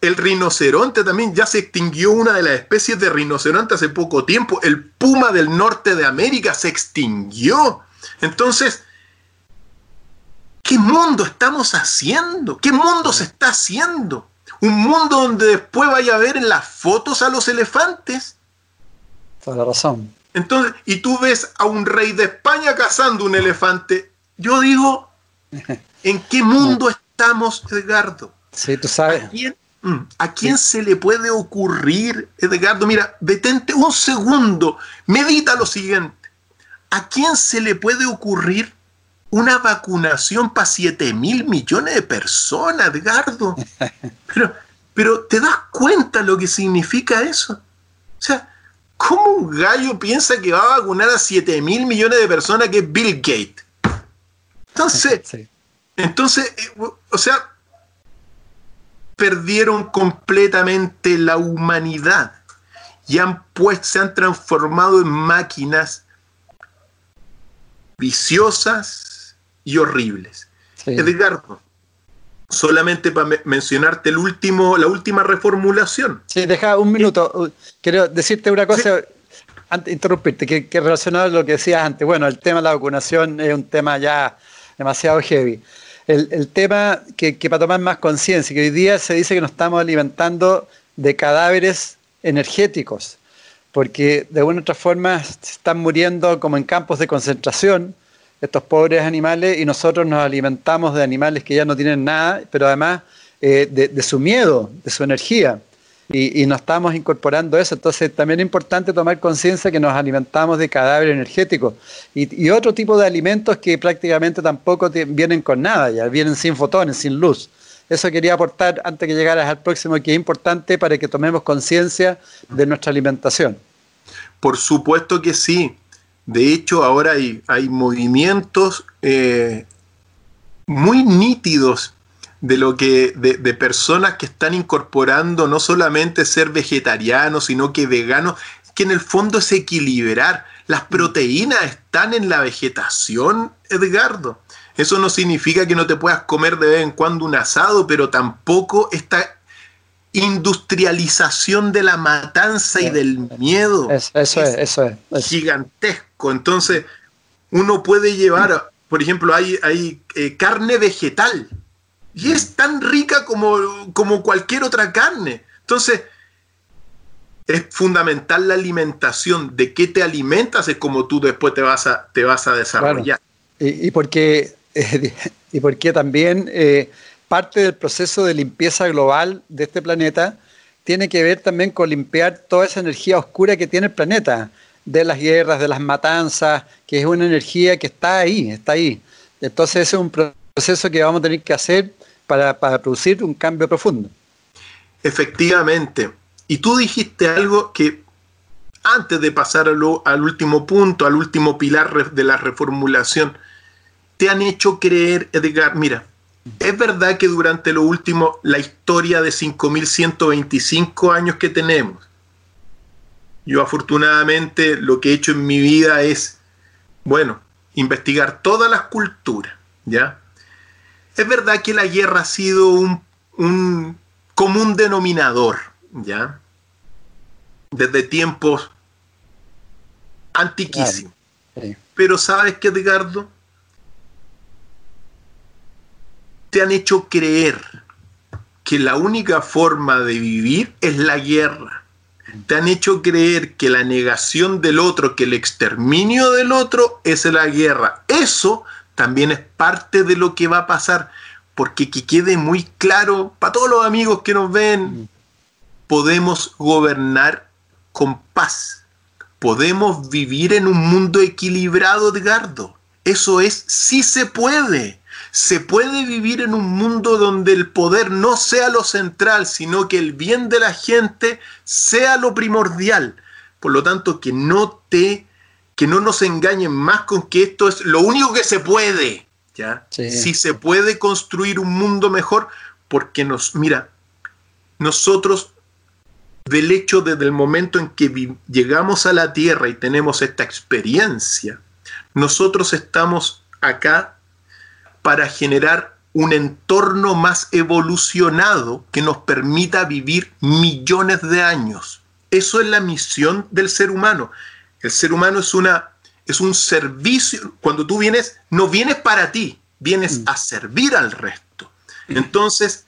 el rinoceronte también, ya se extinguió una de las especies de rinoceronte hace poco tiempo. El puma del norte de América se extinguió. Entonces, ¿qué mundo estamos haciendo? ¿Qué mundo se está haciendo? Un mundo donde después vaya a ver en las fotos a los elefantes. Toda razón. Entonces, y tú ves a un rey de España cazando un elefante. Yo digo, ¿en qué mundo estamos, Edgardo? Sí, tú sabes. Mm. ¿A quién se le puede ocurrir, Edgardo? Mira, detente un segundo, medita lo siguiente. ¿A quién se le puede ocurrir una vacunación para 7 mil millones de personas, Edgardo? Pero, pero ¿te das cuenta lo que significa eso? O sea, ¿cómo un gallo piensa que va a vacunar a 7 mil millones de personas que es Bill Gates? Entonces, entonces, eh, o sea, perdieron completamente la humanidad y han pues, se han transformado en máquinas viciosas y horribles. Edgardo, solamente para mencionarte el último, la última reformulación. Sí, deja un minuto. Quiero decirte una cosa, antes de interrumpirte, que, que relacionado a lo que decías antes. Bueno, el tema de la vacunación es un tema ya demasiado heavy el, tema que, para tomar más conciencia, que hoy día se dice que nos estamos alimentando de cadáveres energéticos, porque de alguna otra forma están muriendo como en campos de concentración estos pobres animales y nosotros nos alimentamos de animales que ya no tienen nada, pero además eh, de su miedo, de su energía y, y nos estamos incorporando eso. Entonces también es importante tomar conciencia que nos alimentamos de cadáver energético y, otro tipo de alimentos que prácticamente tampoco vienen con nada, ya vienen sin fotones, sin luz. Eso quería aportar antes que llegaras al próximo, que es importante para que tomemos conciencia de nuestra alimentación. Por supuesto que sí. De hecho, ahora hay, hay movimientos eh, muy nítidos de lo que de, personas que están incorporando no solamente ser vegetarianos, sino que veganos, que en el fondo es equilibrar. Las mm. proteínas están en la vegetación, Edgardo. Eso no significa que no te puedas comer de vez en cuando un asado, pero tampoco esta industrialización de la matanza y del miedo. eso, es, eso es, Gigantesco. Entonces, uno puede llevar, por ejemplo, hay, hay eh, carne vegetal y es tan rica como, como cualquier otra carne. Entonces, es fundamental la alimentación. De qué te alimentas es como tú después te vas a, te vas a desarrollar. Y, porque, y porque también eh, parte del proceso de limpieza global de este planeta tiene que ver también con limpiar toda esa energía oscura que tiene el planeta, de las guerras, de las matanzas, que es una energía que está ahí, está ahí. Entonces ese es un proceso que vamos a tener que hacer para, producir un cambio profundo. Efectivamente. Y tú dijiste algo que antes de pasar al, último punto, al último pilar de la reformulación, te han hecho creer, Edgar, mira, Es verdad que durante lo último, la historia de 5.125 años que tenemos, yo afortunadamente lo que he hecho en mi vida es, bueno, investigar todas las culturas, ¿ya? Es verdad que la guerra ha sido un, un común denominador, ¿ya? Desde tiempos antiquísimos. Pero ¿sabes qué, Edgardo? Te han hecho creer que la única forma de vivir es la guerra te han hecho creer que la negación del otro, que el exterminio del otro es la guerra. Eso también es parte de lo que va a pasar, porque que quede muy claro para todos los amigos que nos ven, podemos gobernar con paz, podemos vivir en un mundo equilibrado, Edgardo. Eso es, sí se puede se puede vivir en un mundo donde el poder no sea lo central, sino que el bien de la gente sea lo primordial. Por lo tanto, que no te que no nos engañen más con que esto es lo único que se puede, ¿ya? Si se puede construir un mundo mejor porque nos mira, nosotros del hecho desde el momento en que llegamos a la tierra y tenemos esta experiencia, nosotros estamos acá para generar un entorno más evolucionado que nos permita vivir millones de años. Eso es la misión del ser humano. El ser humano es, una, es un servicio. Cuando tú vienes, no vienes para ti, vienes mm. a servir al resto. Entonces,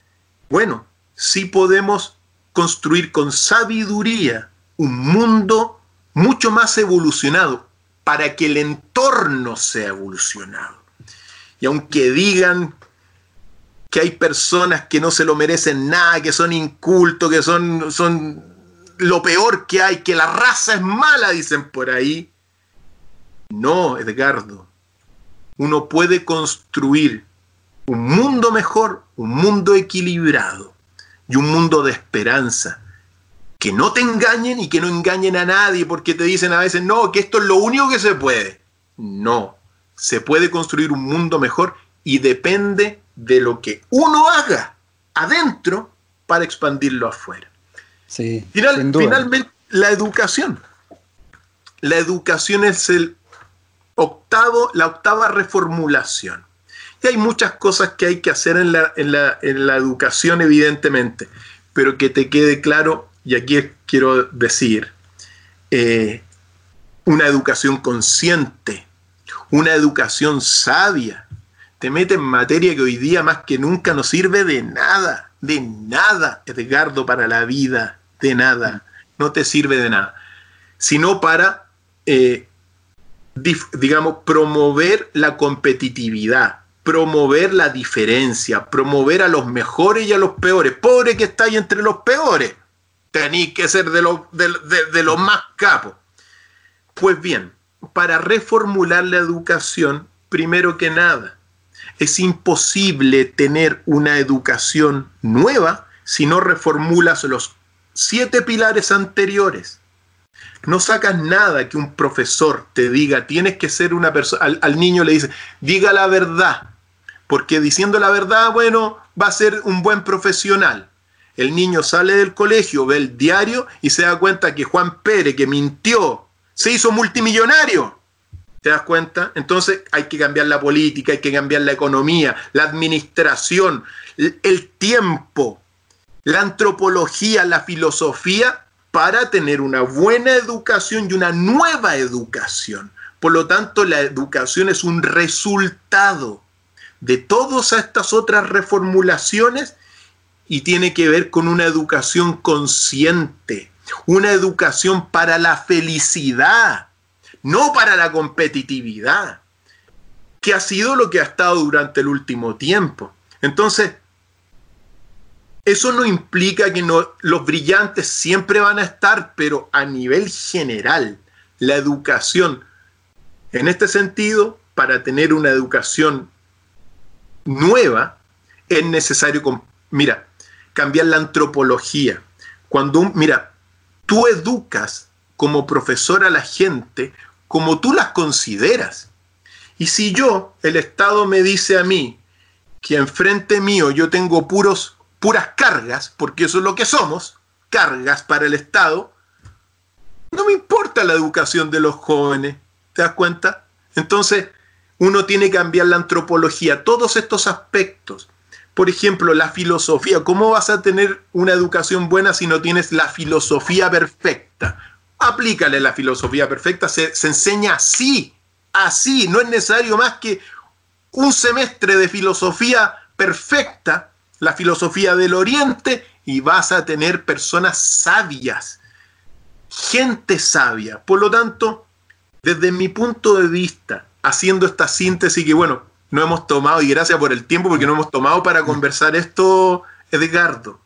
bueno, sí podemos construir con sabiduría un mundo mucho más evolucionado para que el entorno sea evolucionado. Y aunque digan que hay personas que no se lo merecen nada, que son incultos, que son, son lo peor que hay, que la raza es mala, dicen por ahí. No, Edgardo. Uno puede construir un mundo mejor, un mundo equilibrado y un mundo de esperanza. Que no te engañen y que no engañen a nadie porque te dicen a veces, no, que esto es lo único que se puede. No, se puede construir un mundo mejor y depende de lo que uno haga adentro para expandirlo afuera. Sí, finalmente, la educación. La educación es el octavo, la octava reformulación. Y hay muchas cosas que hay que hacer en la, en la educación, evidentemente, pero que te quede claro, y aquí quiero decir, eh, una educación consciente, una educación sabia. Te mete en materia que hoy día más que nunca no sirve de nada, de nada, Edgardo, para la vida, de nada, no te sirve de nada, sino para, eh, digamos, promover la competitividad, promover la diferencia, promover a los mejores y a los peores. Pobre que estáis entre los peores, tenéis que ser de los, de, de los más capos. Pues bien, para reformular la educación, primero que nada, es imposible tener una educación nueva si no reformulas los siete pilares anteriores. No sacas nada que un profesor te diga, tienes que ser una persona, al, niño le dice, diga la verdad, porque diciendo la verdad, bueno, va a ser un buen profesional. El niño sale del colegio, ve el diario y se da cuenta que Juan Pérez, que mintió, se hizo multimillonario. ¿Te das cuenta? Entonces hay que cambiar la política, hay que cambiar la economía, la administración, el tiempo, la antropología, la filosofía, para tener una buena educación y una nueva educación. Por lo tanto, la educación es un resultado de todas estas otras reformulaciones y tiene que ver con una educación consciente, una educación para la felicidad, no para la competitividad, que ha sido lo que ha estado durante el último tiempo. Entonces, eso no implica que no, los brillantes siempre van a estar, pero a nivel general, la educación, en este sentido, para tener una educación nueva, es necesario, mira, cambiar la antropología. Cuando, mira, tú educas como profesor a la gente como tú las consideras. Y si yo, el Estado me dice a mí que enfrente mío yo tengo puras cargas, porque eso es lo que somos, cargas para el Estado, no me importa la educación de los jóvenes, ¿te das cuenta? Entonces, uno tiene que cambiar la antropología, todos estos aspectos. Por ejemplo, la filosofía. ¿Cómo vas a tener una educación buena si no tienes la filosofía perfecta? Aplícale la filosofía perfecta, se, se enseña así, así. No es necesario más que un semestre de filosofía perfecta, la filosofía del Oriente, y vas a tener personas sabias, gente sabia. Por lo tanto, desde mi punto de vista, haciendo esta síntesis que, bueno, no hemos tomado, y gracias por el tiempo, porque no hemos tomado para conversar esto, Edgardo.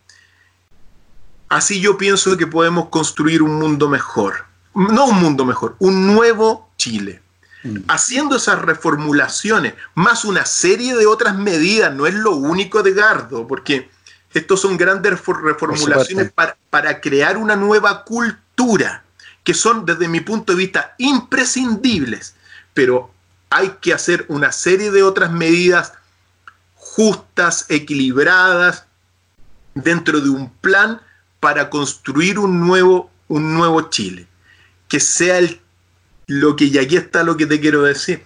Así yo pienso que podemos construir un mundo mejor. No un mundo mejor, un nuevo Chile. Mm. Haciendo esas reformulaciones, más una serie de otras medidas, no es lo único, Edgardo, porque estos son grandes reformulaciones para, para crear una nueva cultura, que son desde mi punto de vista imprescindibles, pero hay que hacer una serie de otras medidas justas, equilibradas, dentro de un plan para construir un nuevo, un nuevo Chile. Que sea el, lo que, y aquí está lo que te quiero decir,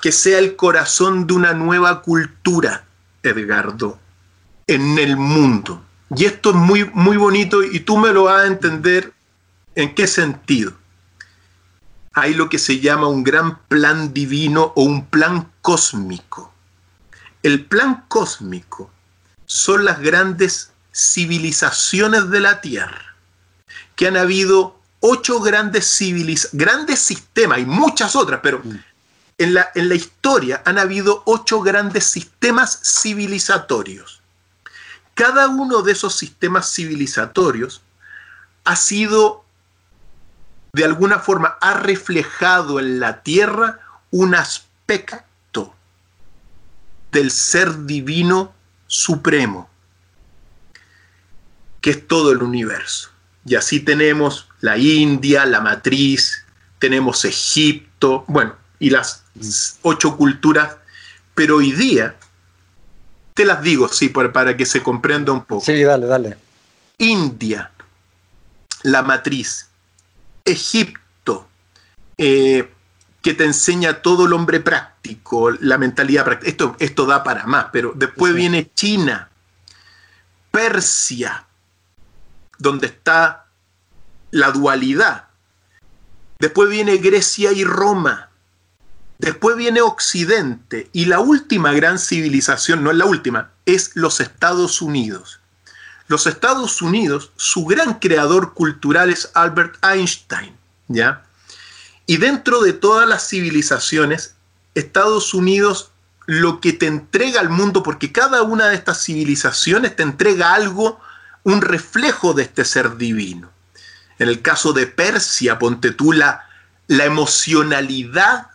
que sea el corazón de una nueva cultura, Edgardo, en el mundo. Y esto es muy, muy bonito y tú me lo vas a entender en qué sentido hay lo que se llama un gran plan divino o un plan cósmico. El plan cósmico son las grandes civilizaciones de la Tierra, que han habido ocho grandes civilizaciones, grandes sistemas, y muchas otras, pero mm. en la, en la historia han habido ocho grandes sistemas civilizatorios. Cada uno de esos sistemas civilizatorios ha sido de alguna forma ha reflejado en la tierra un aspecto del ser divino supremo, que es todo el universo. Y así tenemos la India, la matriz, tenemos Egipto, bueno, y las ocho culturas, pero hoy día, te las digo, sí, para que se comprenda un poco. Sí, dale, dale. India, la matriz, Egipto, eh, que te enseña todo el hombre práctico, la mentalidad práctica. Esto, esto da para más, pero después viene China, Persia, donde está la dualidad. Después viene Grecia y Roma. Después viene Occidente. Y la última gran civilización, no es la última, es los Estados Unidos. Los Estados Unidos, su gran creador cultural es Albert Einstein, ¿ya? Y dentro de todas las civilizaciones, Estados Unidos lo que te entrega al mundo, porque cada una de estas civilizaciones te entrega algo, un reflejo de este ser divino. En el caso de Persia, ponte tú la, la emocionalidad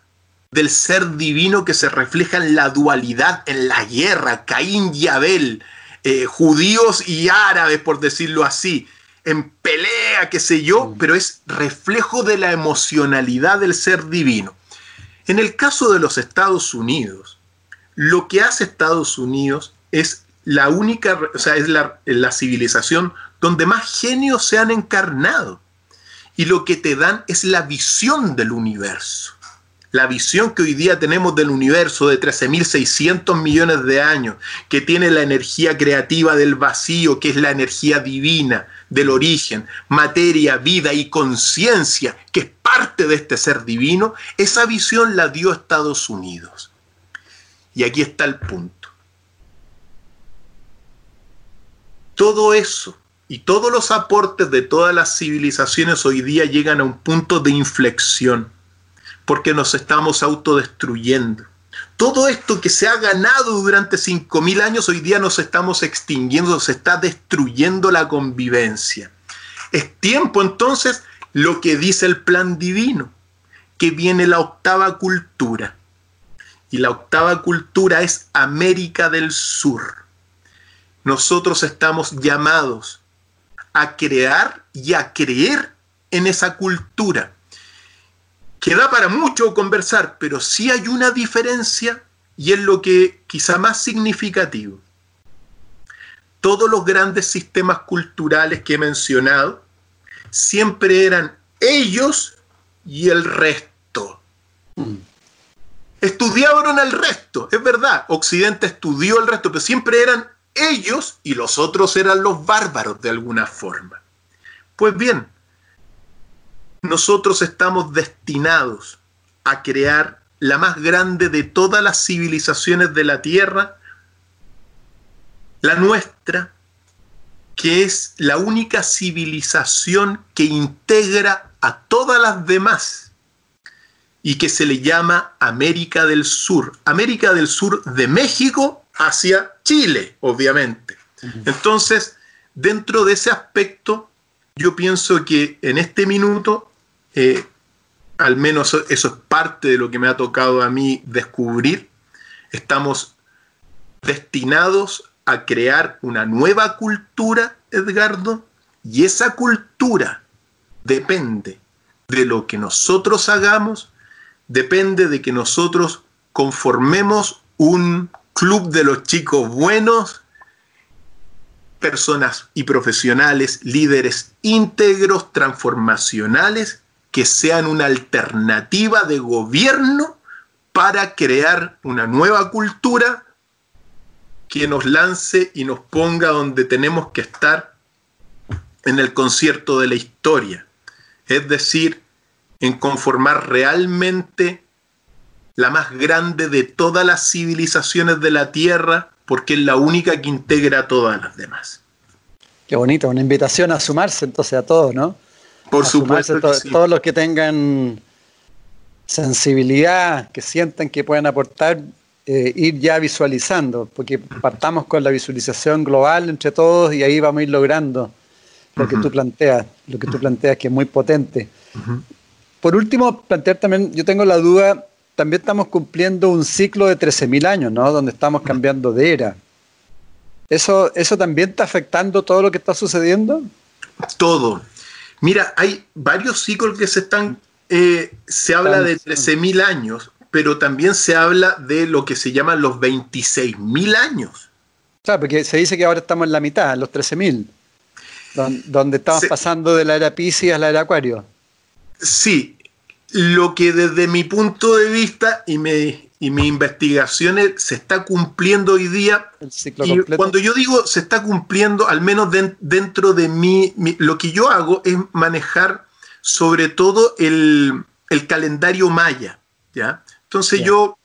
del ser divino que se refleja en la dualidad, en la guerra, Caín y Abel, eh, judíos y árabes, por decirlo así, en pelea, qué sé yo, mm. pero es reflejo de la emocionalidad del ser divino. En el caso de los Estados Unidos, lo que hace Estados Unidos es la única, o sea, es la, la civilización donde más genios se han encarnado. Y lo que te dan es la visión del universo la visión que hoy día tenemos del universo de 13.600 millones de años, que tiene la energía creativa del vacío, que es la energía divina del origen, materia, vida y conciencia, que es parte de este ser divino, esa visión la dio Estados Unidos. Y aquí está el punto. Todo eso y todos los aportes de todas las civilizaciones hoy día llegan a un punto de inflexión porque nos estamos autodestruyendo. Todo esto que se ha ganado durante 5.000 años, hoy día nos estamos extinguiendo, se está destruyendo la convivencia. Es tiempo entonces lo que dice el plan divino, que viene la octava cultura. Y la octava cultura es América del Sur. Nosotros estamos llamados a crear y a creer en esa cultura que da para mucho conversar, pero sí hay una diferencia y es lo que quizá más significativo. Todos los grandes sistemas culturales que he mencionado siempre eran ellos y el resto. Mm. Estudiaron al resto, es verdad, Occidente estudió el resto, pero siempre eran ellos y los otros eran los bárbaros de alguna forma. Pues bien, nosotros estamos destinados a crear la más grande de todas las civilizaciones de la Tierra, la nuestra, que es la única civilización que integra a todas las demás y que se le llama América del Sur. América del Sur de México hacia Chile, obviamente. Entonces, dentro de ese aspecto, yo pienso que en este minuto eh, al menos eso es parte de lo que me ha tocado a mí descubrir, estamos destinados a crear una nueva cultura, Edgardo, y esa cultura depende de lo que nosotros hagamos, depende de que nosotros conformemos un club de los chicos buenos, personas y profesionales, líderes íntegros, transformacionales, que sean una alternativa de gobierno para crear una nueva cultura que nos lance y nos ponga donde tenemos que estar en el concierto de la historia. Es decir, en conformar realmente la más grande de todas las civilizaciones de la Tierra, porque es la única que integra a todas las demás. Qué bonito, una invitación a sumarse entonces a todos, ¿no? Por supuesto. Todos los que tengan sensibilidad, que sientan que pueden aportar, eh, ir ya visualizando, porque partamos con la visualización global entre todos y ahí vamos a ir logrando lo que tú planteas, lo que tú planteas que es muy potente. Por último, plantear también, yo tengo la duda, también estamos cumpliendo un ciclo de 13.000 años, ¿no? Donde estamos cambiando de era. ¿Eso, ¿Eso también está afectando todo lo que está sucediendo? Todo, Mira, hay varios ciclos que se están, eh, se habla de 13.000 años, pero también se habla de lo que se llaman los 26.000 años. Claro, porque se dice que ahora estamos en la mitad, los 13.000, donde, estamos pasando de la era Pisces a la era Acuario. Sí, lo que desde mi punto de vista y me, y mis investigaciones se está cumpliendo hoy día. y cuando yo digo se está cumpliendo, al menos dentro de mí, lo que yo hago es manejar sobre todo el, calendario maya. ¿ya? Entonces yo,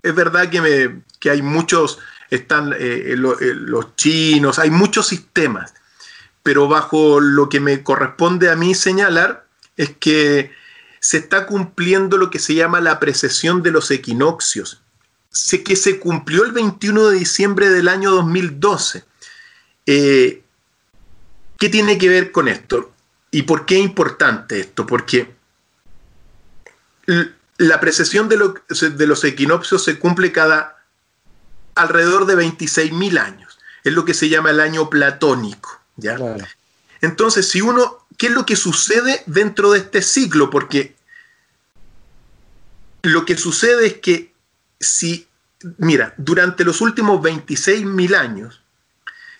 es verdad que, me, que hay muchos, están eh, eh, eh, los chinos, hay muchos sistemas, pero bajo lo que me corresponde a mí señalar es que se está cumpliendo lo que se llama la precesión de los equinoccios, sé que se cumplió el 21 de diciembre del año 2012. Eh, ¿Qué tiene que ver con esto? ¿Y por qué es importante esto? Porque la precesión de, los equinoccios se cumple cada alrededor de 26.000 años. Es lo que se llama el año platónico. ¿ya? Entonces, si uno ¿qué es lo que sucede dentro de este ciclo? Porque lo que sucede es que si, mira, durante los últimos 26.000 años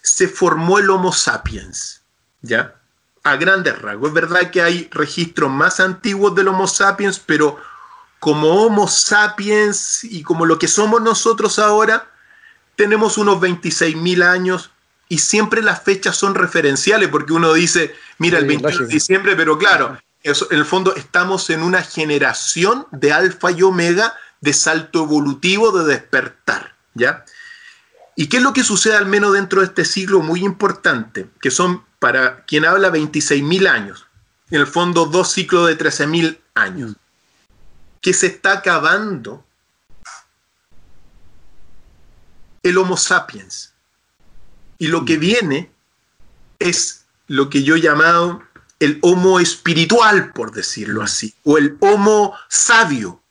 se formó el Homo sapiens, ¿ya? A grandes rasgos. Es verdad que hay registros más antiguos del Homo sapiens, pero como Homo sapiens y como lo que somos nosotros ahora, tenemos unos 26.000 años y siempre las fechas son referenciales porque uno dice, mira, el 21 de diciembre, pero claro, en el fondo estamos en una generación de alfa y omega de salto evolutivo, de despertar, ¿ya? ¿Y qué es lo que sucede al menos dentro de este siglo muy importante? Que son, para quien habla, 26.000 años, en el fondo dos ciclos de 13.000 años, que se está acabando el Homo sapiens y lo que viene es lo que yo he llamado el homo espiritual, por decirlo así, o el homo sabio.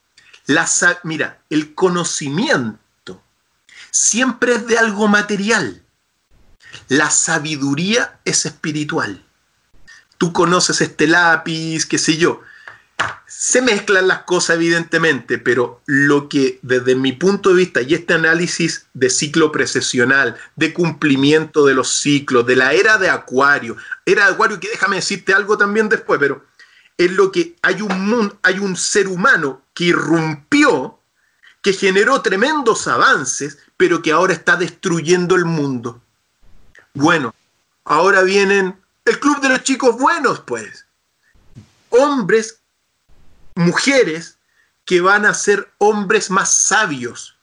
La, mira, el conocimiento siempre es de algo material. La sabiduría es espiritual. Tú conoces este lápiz, qué sé yo. Se mezclan las cosas evidentemente, pero lo que desde mi punto de vista y este análisis de ciclo precesional, de cumplimiento de los ciclos, de la era de Acuario, era de Acuario que déjame decirte algo también después, pero es lo que hay un, hay un ser humano que irrumpió, que generó tremendos avances, pero que ahora está destruyendo el mundo. Bueno, ahora vienen el club de los chicos buenos, pues. Hombres mujeres que van a ser hombres más sabios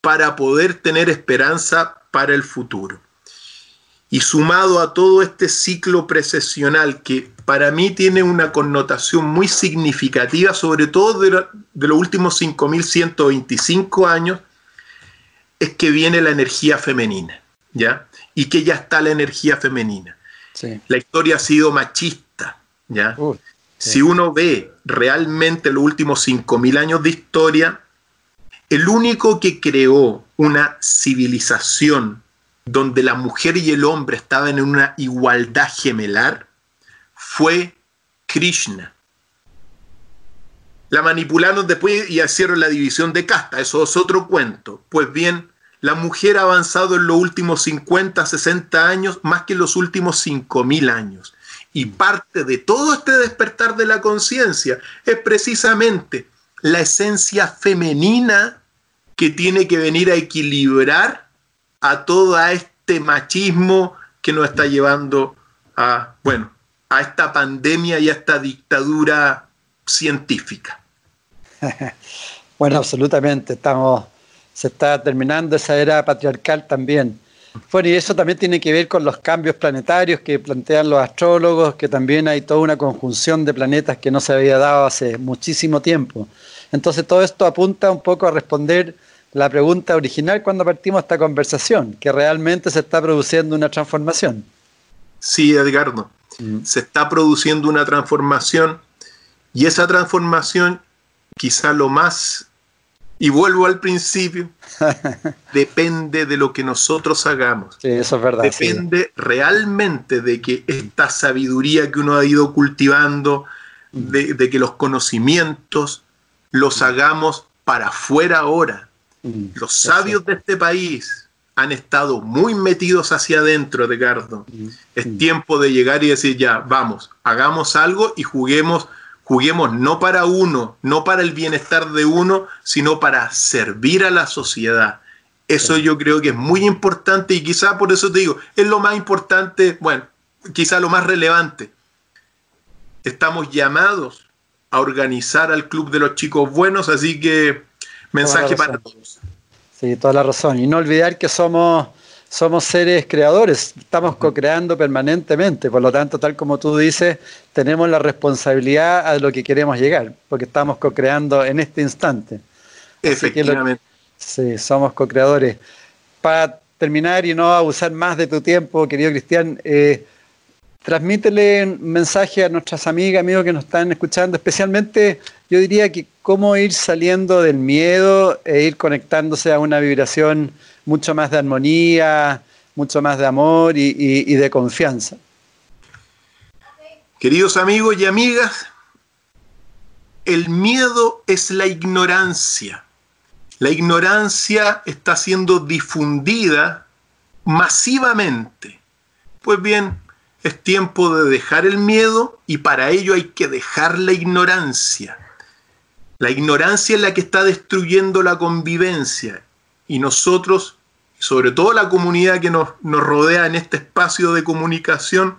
para poder tener esperanza para el futuro. Y sumado a todo este ciclo precesional que para mí tiene una connotación muy significativa, sobre todo de, los últimos 5.125 años, es que viene la energía femenina, ¿ya? Y que ya está la energía femenina. La historia ha sido machista, ¿ya? Si uno ve realmente los últimos 5.000 años de historia, el único que creó una civilización donde la mujer y el hombre estaban en una igualdad gemelar fue Krishna. La manipularon después y hicieron la división de casta, eso es otro cuento. Pues bien, la mujer ha avanzado en los últimos 50, 60 años más que en los últimos 5.000 años. Y parte de todo este despertar de la conciencia es precisamente la esencia femenina que tiene que venir a equilibrar a todo este machismo que nos está llevando a, bueno, a esta pandemia y a esta dictadura científica. Bueno, absolutamente. Estamos, se está terminando esa era patriarcal también. Bueno, y eso también tiene que ver con los cambios planetarios que plantean los astrólogos, que también hay toda una conjunción de planetas que no se había dado hace muchísimo tiempo. Entonces todo esto apunta un poco a responder la pregunta original cuando partimos esta conversación, que realmente se está produciendo una transformación. Sí, Edgardo, mm. se está produciendo una transformación y esa transformación quizá lo más y vuelvo al principio, depende de lo que nosotros hagamos. Sí, eso es verdad. Depende realmente de que esta sabiduría que uno ha ido cultivando, de, que los conocimientos los hagamos para afuera ahora. Mm, los sabios de este país han estado muy metidos hacia adentro, Ricardo. Mm, es mm. tiempo de llegar y decir, ya, vamos, hagamos algo y juguemos juguemos no para uno, no para el bienestar de uno, sino para servir a la sociedad. Eso yo creo que es muy importante y quizá por eso te digo, es lo más importante, bueno, quizá lo más relevante. Estamos llamados a organizar al Club de los Chicos Buenos, así que mensaje para todos. Sí, toda la razón. Y no olvidar que somos somos seres creadores, estamos co-creando permanentemente, por lo tanto, tal como tú dices, tenemos la responsabilidad a lo que queremos llegar, porque estamos co-creando en este instante. Efectivamente. sí, somos co-creadores. Para terminar y no abusar más de tu tiempo, querido Cristian, eh, transmítele un mensaje a nuestras amigas, amigos que nos están escuchando, especialmente yo diría que cómo ir saliendo del miedo e ir conectándose a una vibración mucho más de armonía, mucho más de amor y, de confianza. Queridos amigos y amigas, el miedo es la ignorancia. La ignorancia está siendo difundida masivamente. Pues bien, es tiempo de dejar el miedo y para ello hay que dejar la ignorancia. La ignorancia es la que está destruyendo la convivencia y nosotros, sobre todo la comunidad que nos, nos rodea en este espacio de comunicación,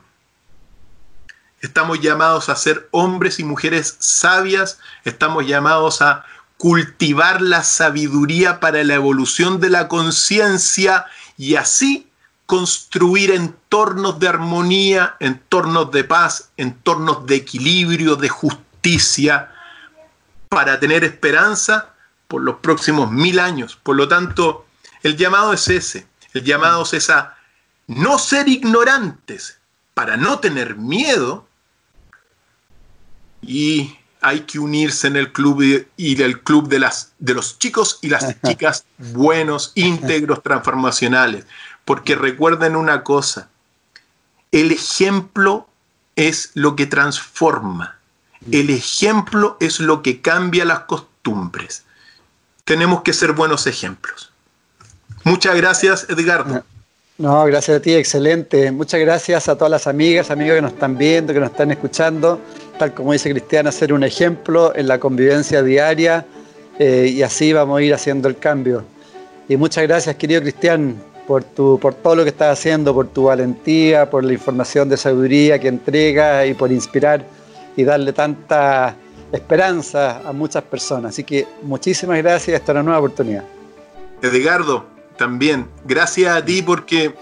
estamos llamados a ser hombres y mujeres sabias, estamos llamados a cultivar la sabiduría para la evolución de la conciencia y así construir entornos de armonía, entornos de paz, entornos de equilibrio, de justicia, para tener esperanza por los próximos mil años. Por lo tanto, el llamado es ese. El llamado es a no ser ignorantes para no tener miedo y hay que unirse en el club y el club de, las, de los chicos y las chicas buenos, íntegros, transformacionales. Porque recuerden una cosa, el ejemplo es lo que transforma. El ejemplo es lo que cambia las costumbres. Tenemos que ser buenos ejemplos. Muchas gracias, Edgardo. No, gracias a ti, excelente. Muchas gracias a todas las amigas, amigos que nos están viendo, que nos están escuchando. Tal como dice Cristiana, ser un ejemplo en la convivencia diaria eh, y así vamos a ir haciendo el cambio. Y muchas gracias, querido Cristian, por, tu, por todo lo que estás haciendo, por tu valentía, por la información de sabiduría que entregas y por inspirar y darle tanta esperanza a muchas personas. Así que muchísimas gracias, hasta una nueva oportunidad. Edgardo, también, gracias a ti porque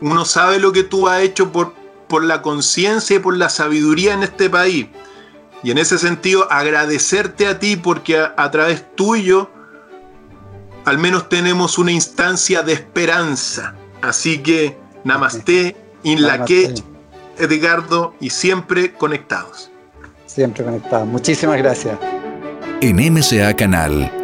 uno sabe lo que tú has hecho por, por la conciencia y por la sabiduría en este país. Y en ese sentido, agradecerte a ti porque a, través tuyo al menos tenemos una instancia de esperanza. Así que, namaste, in la que, Edgardo, y siempre conectados. Siempre conectados. Muchísimas gracias. En MCA Canal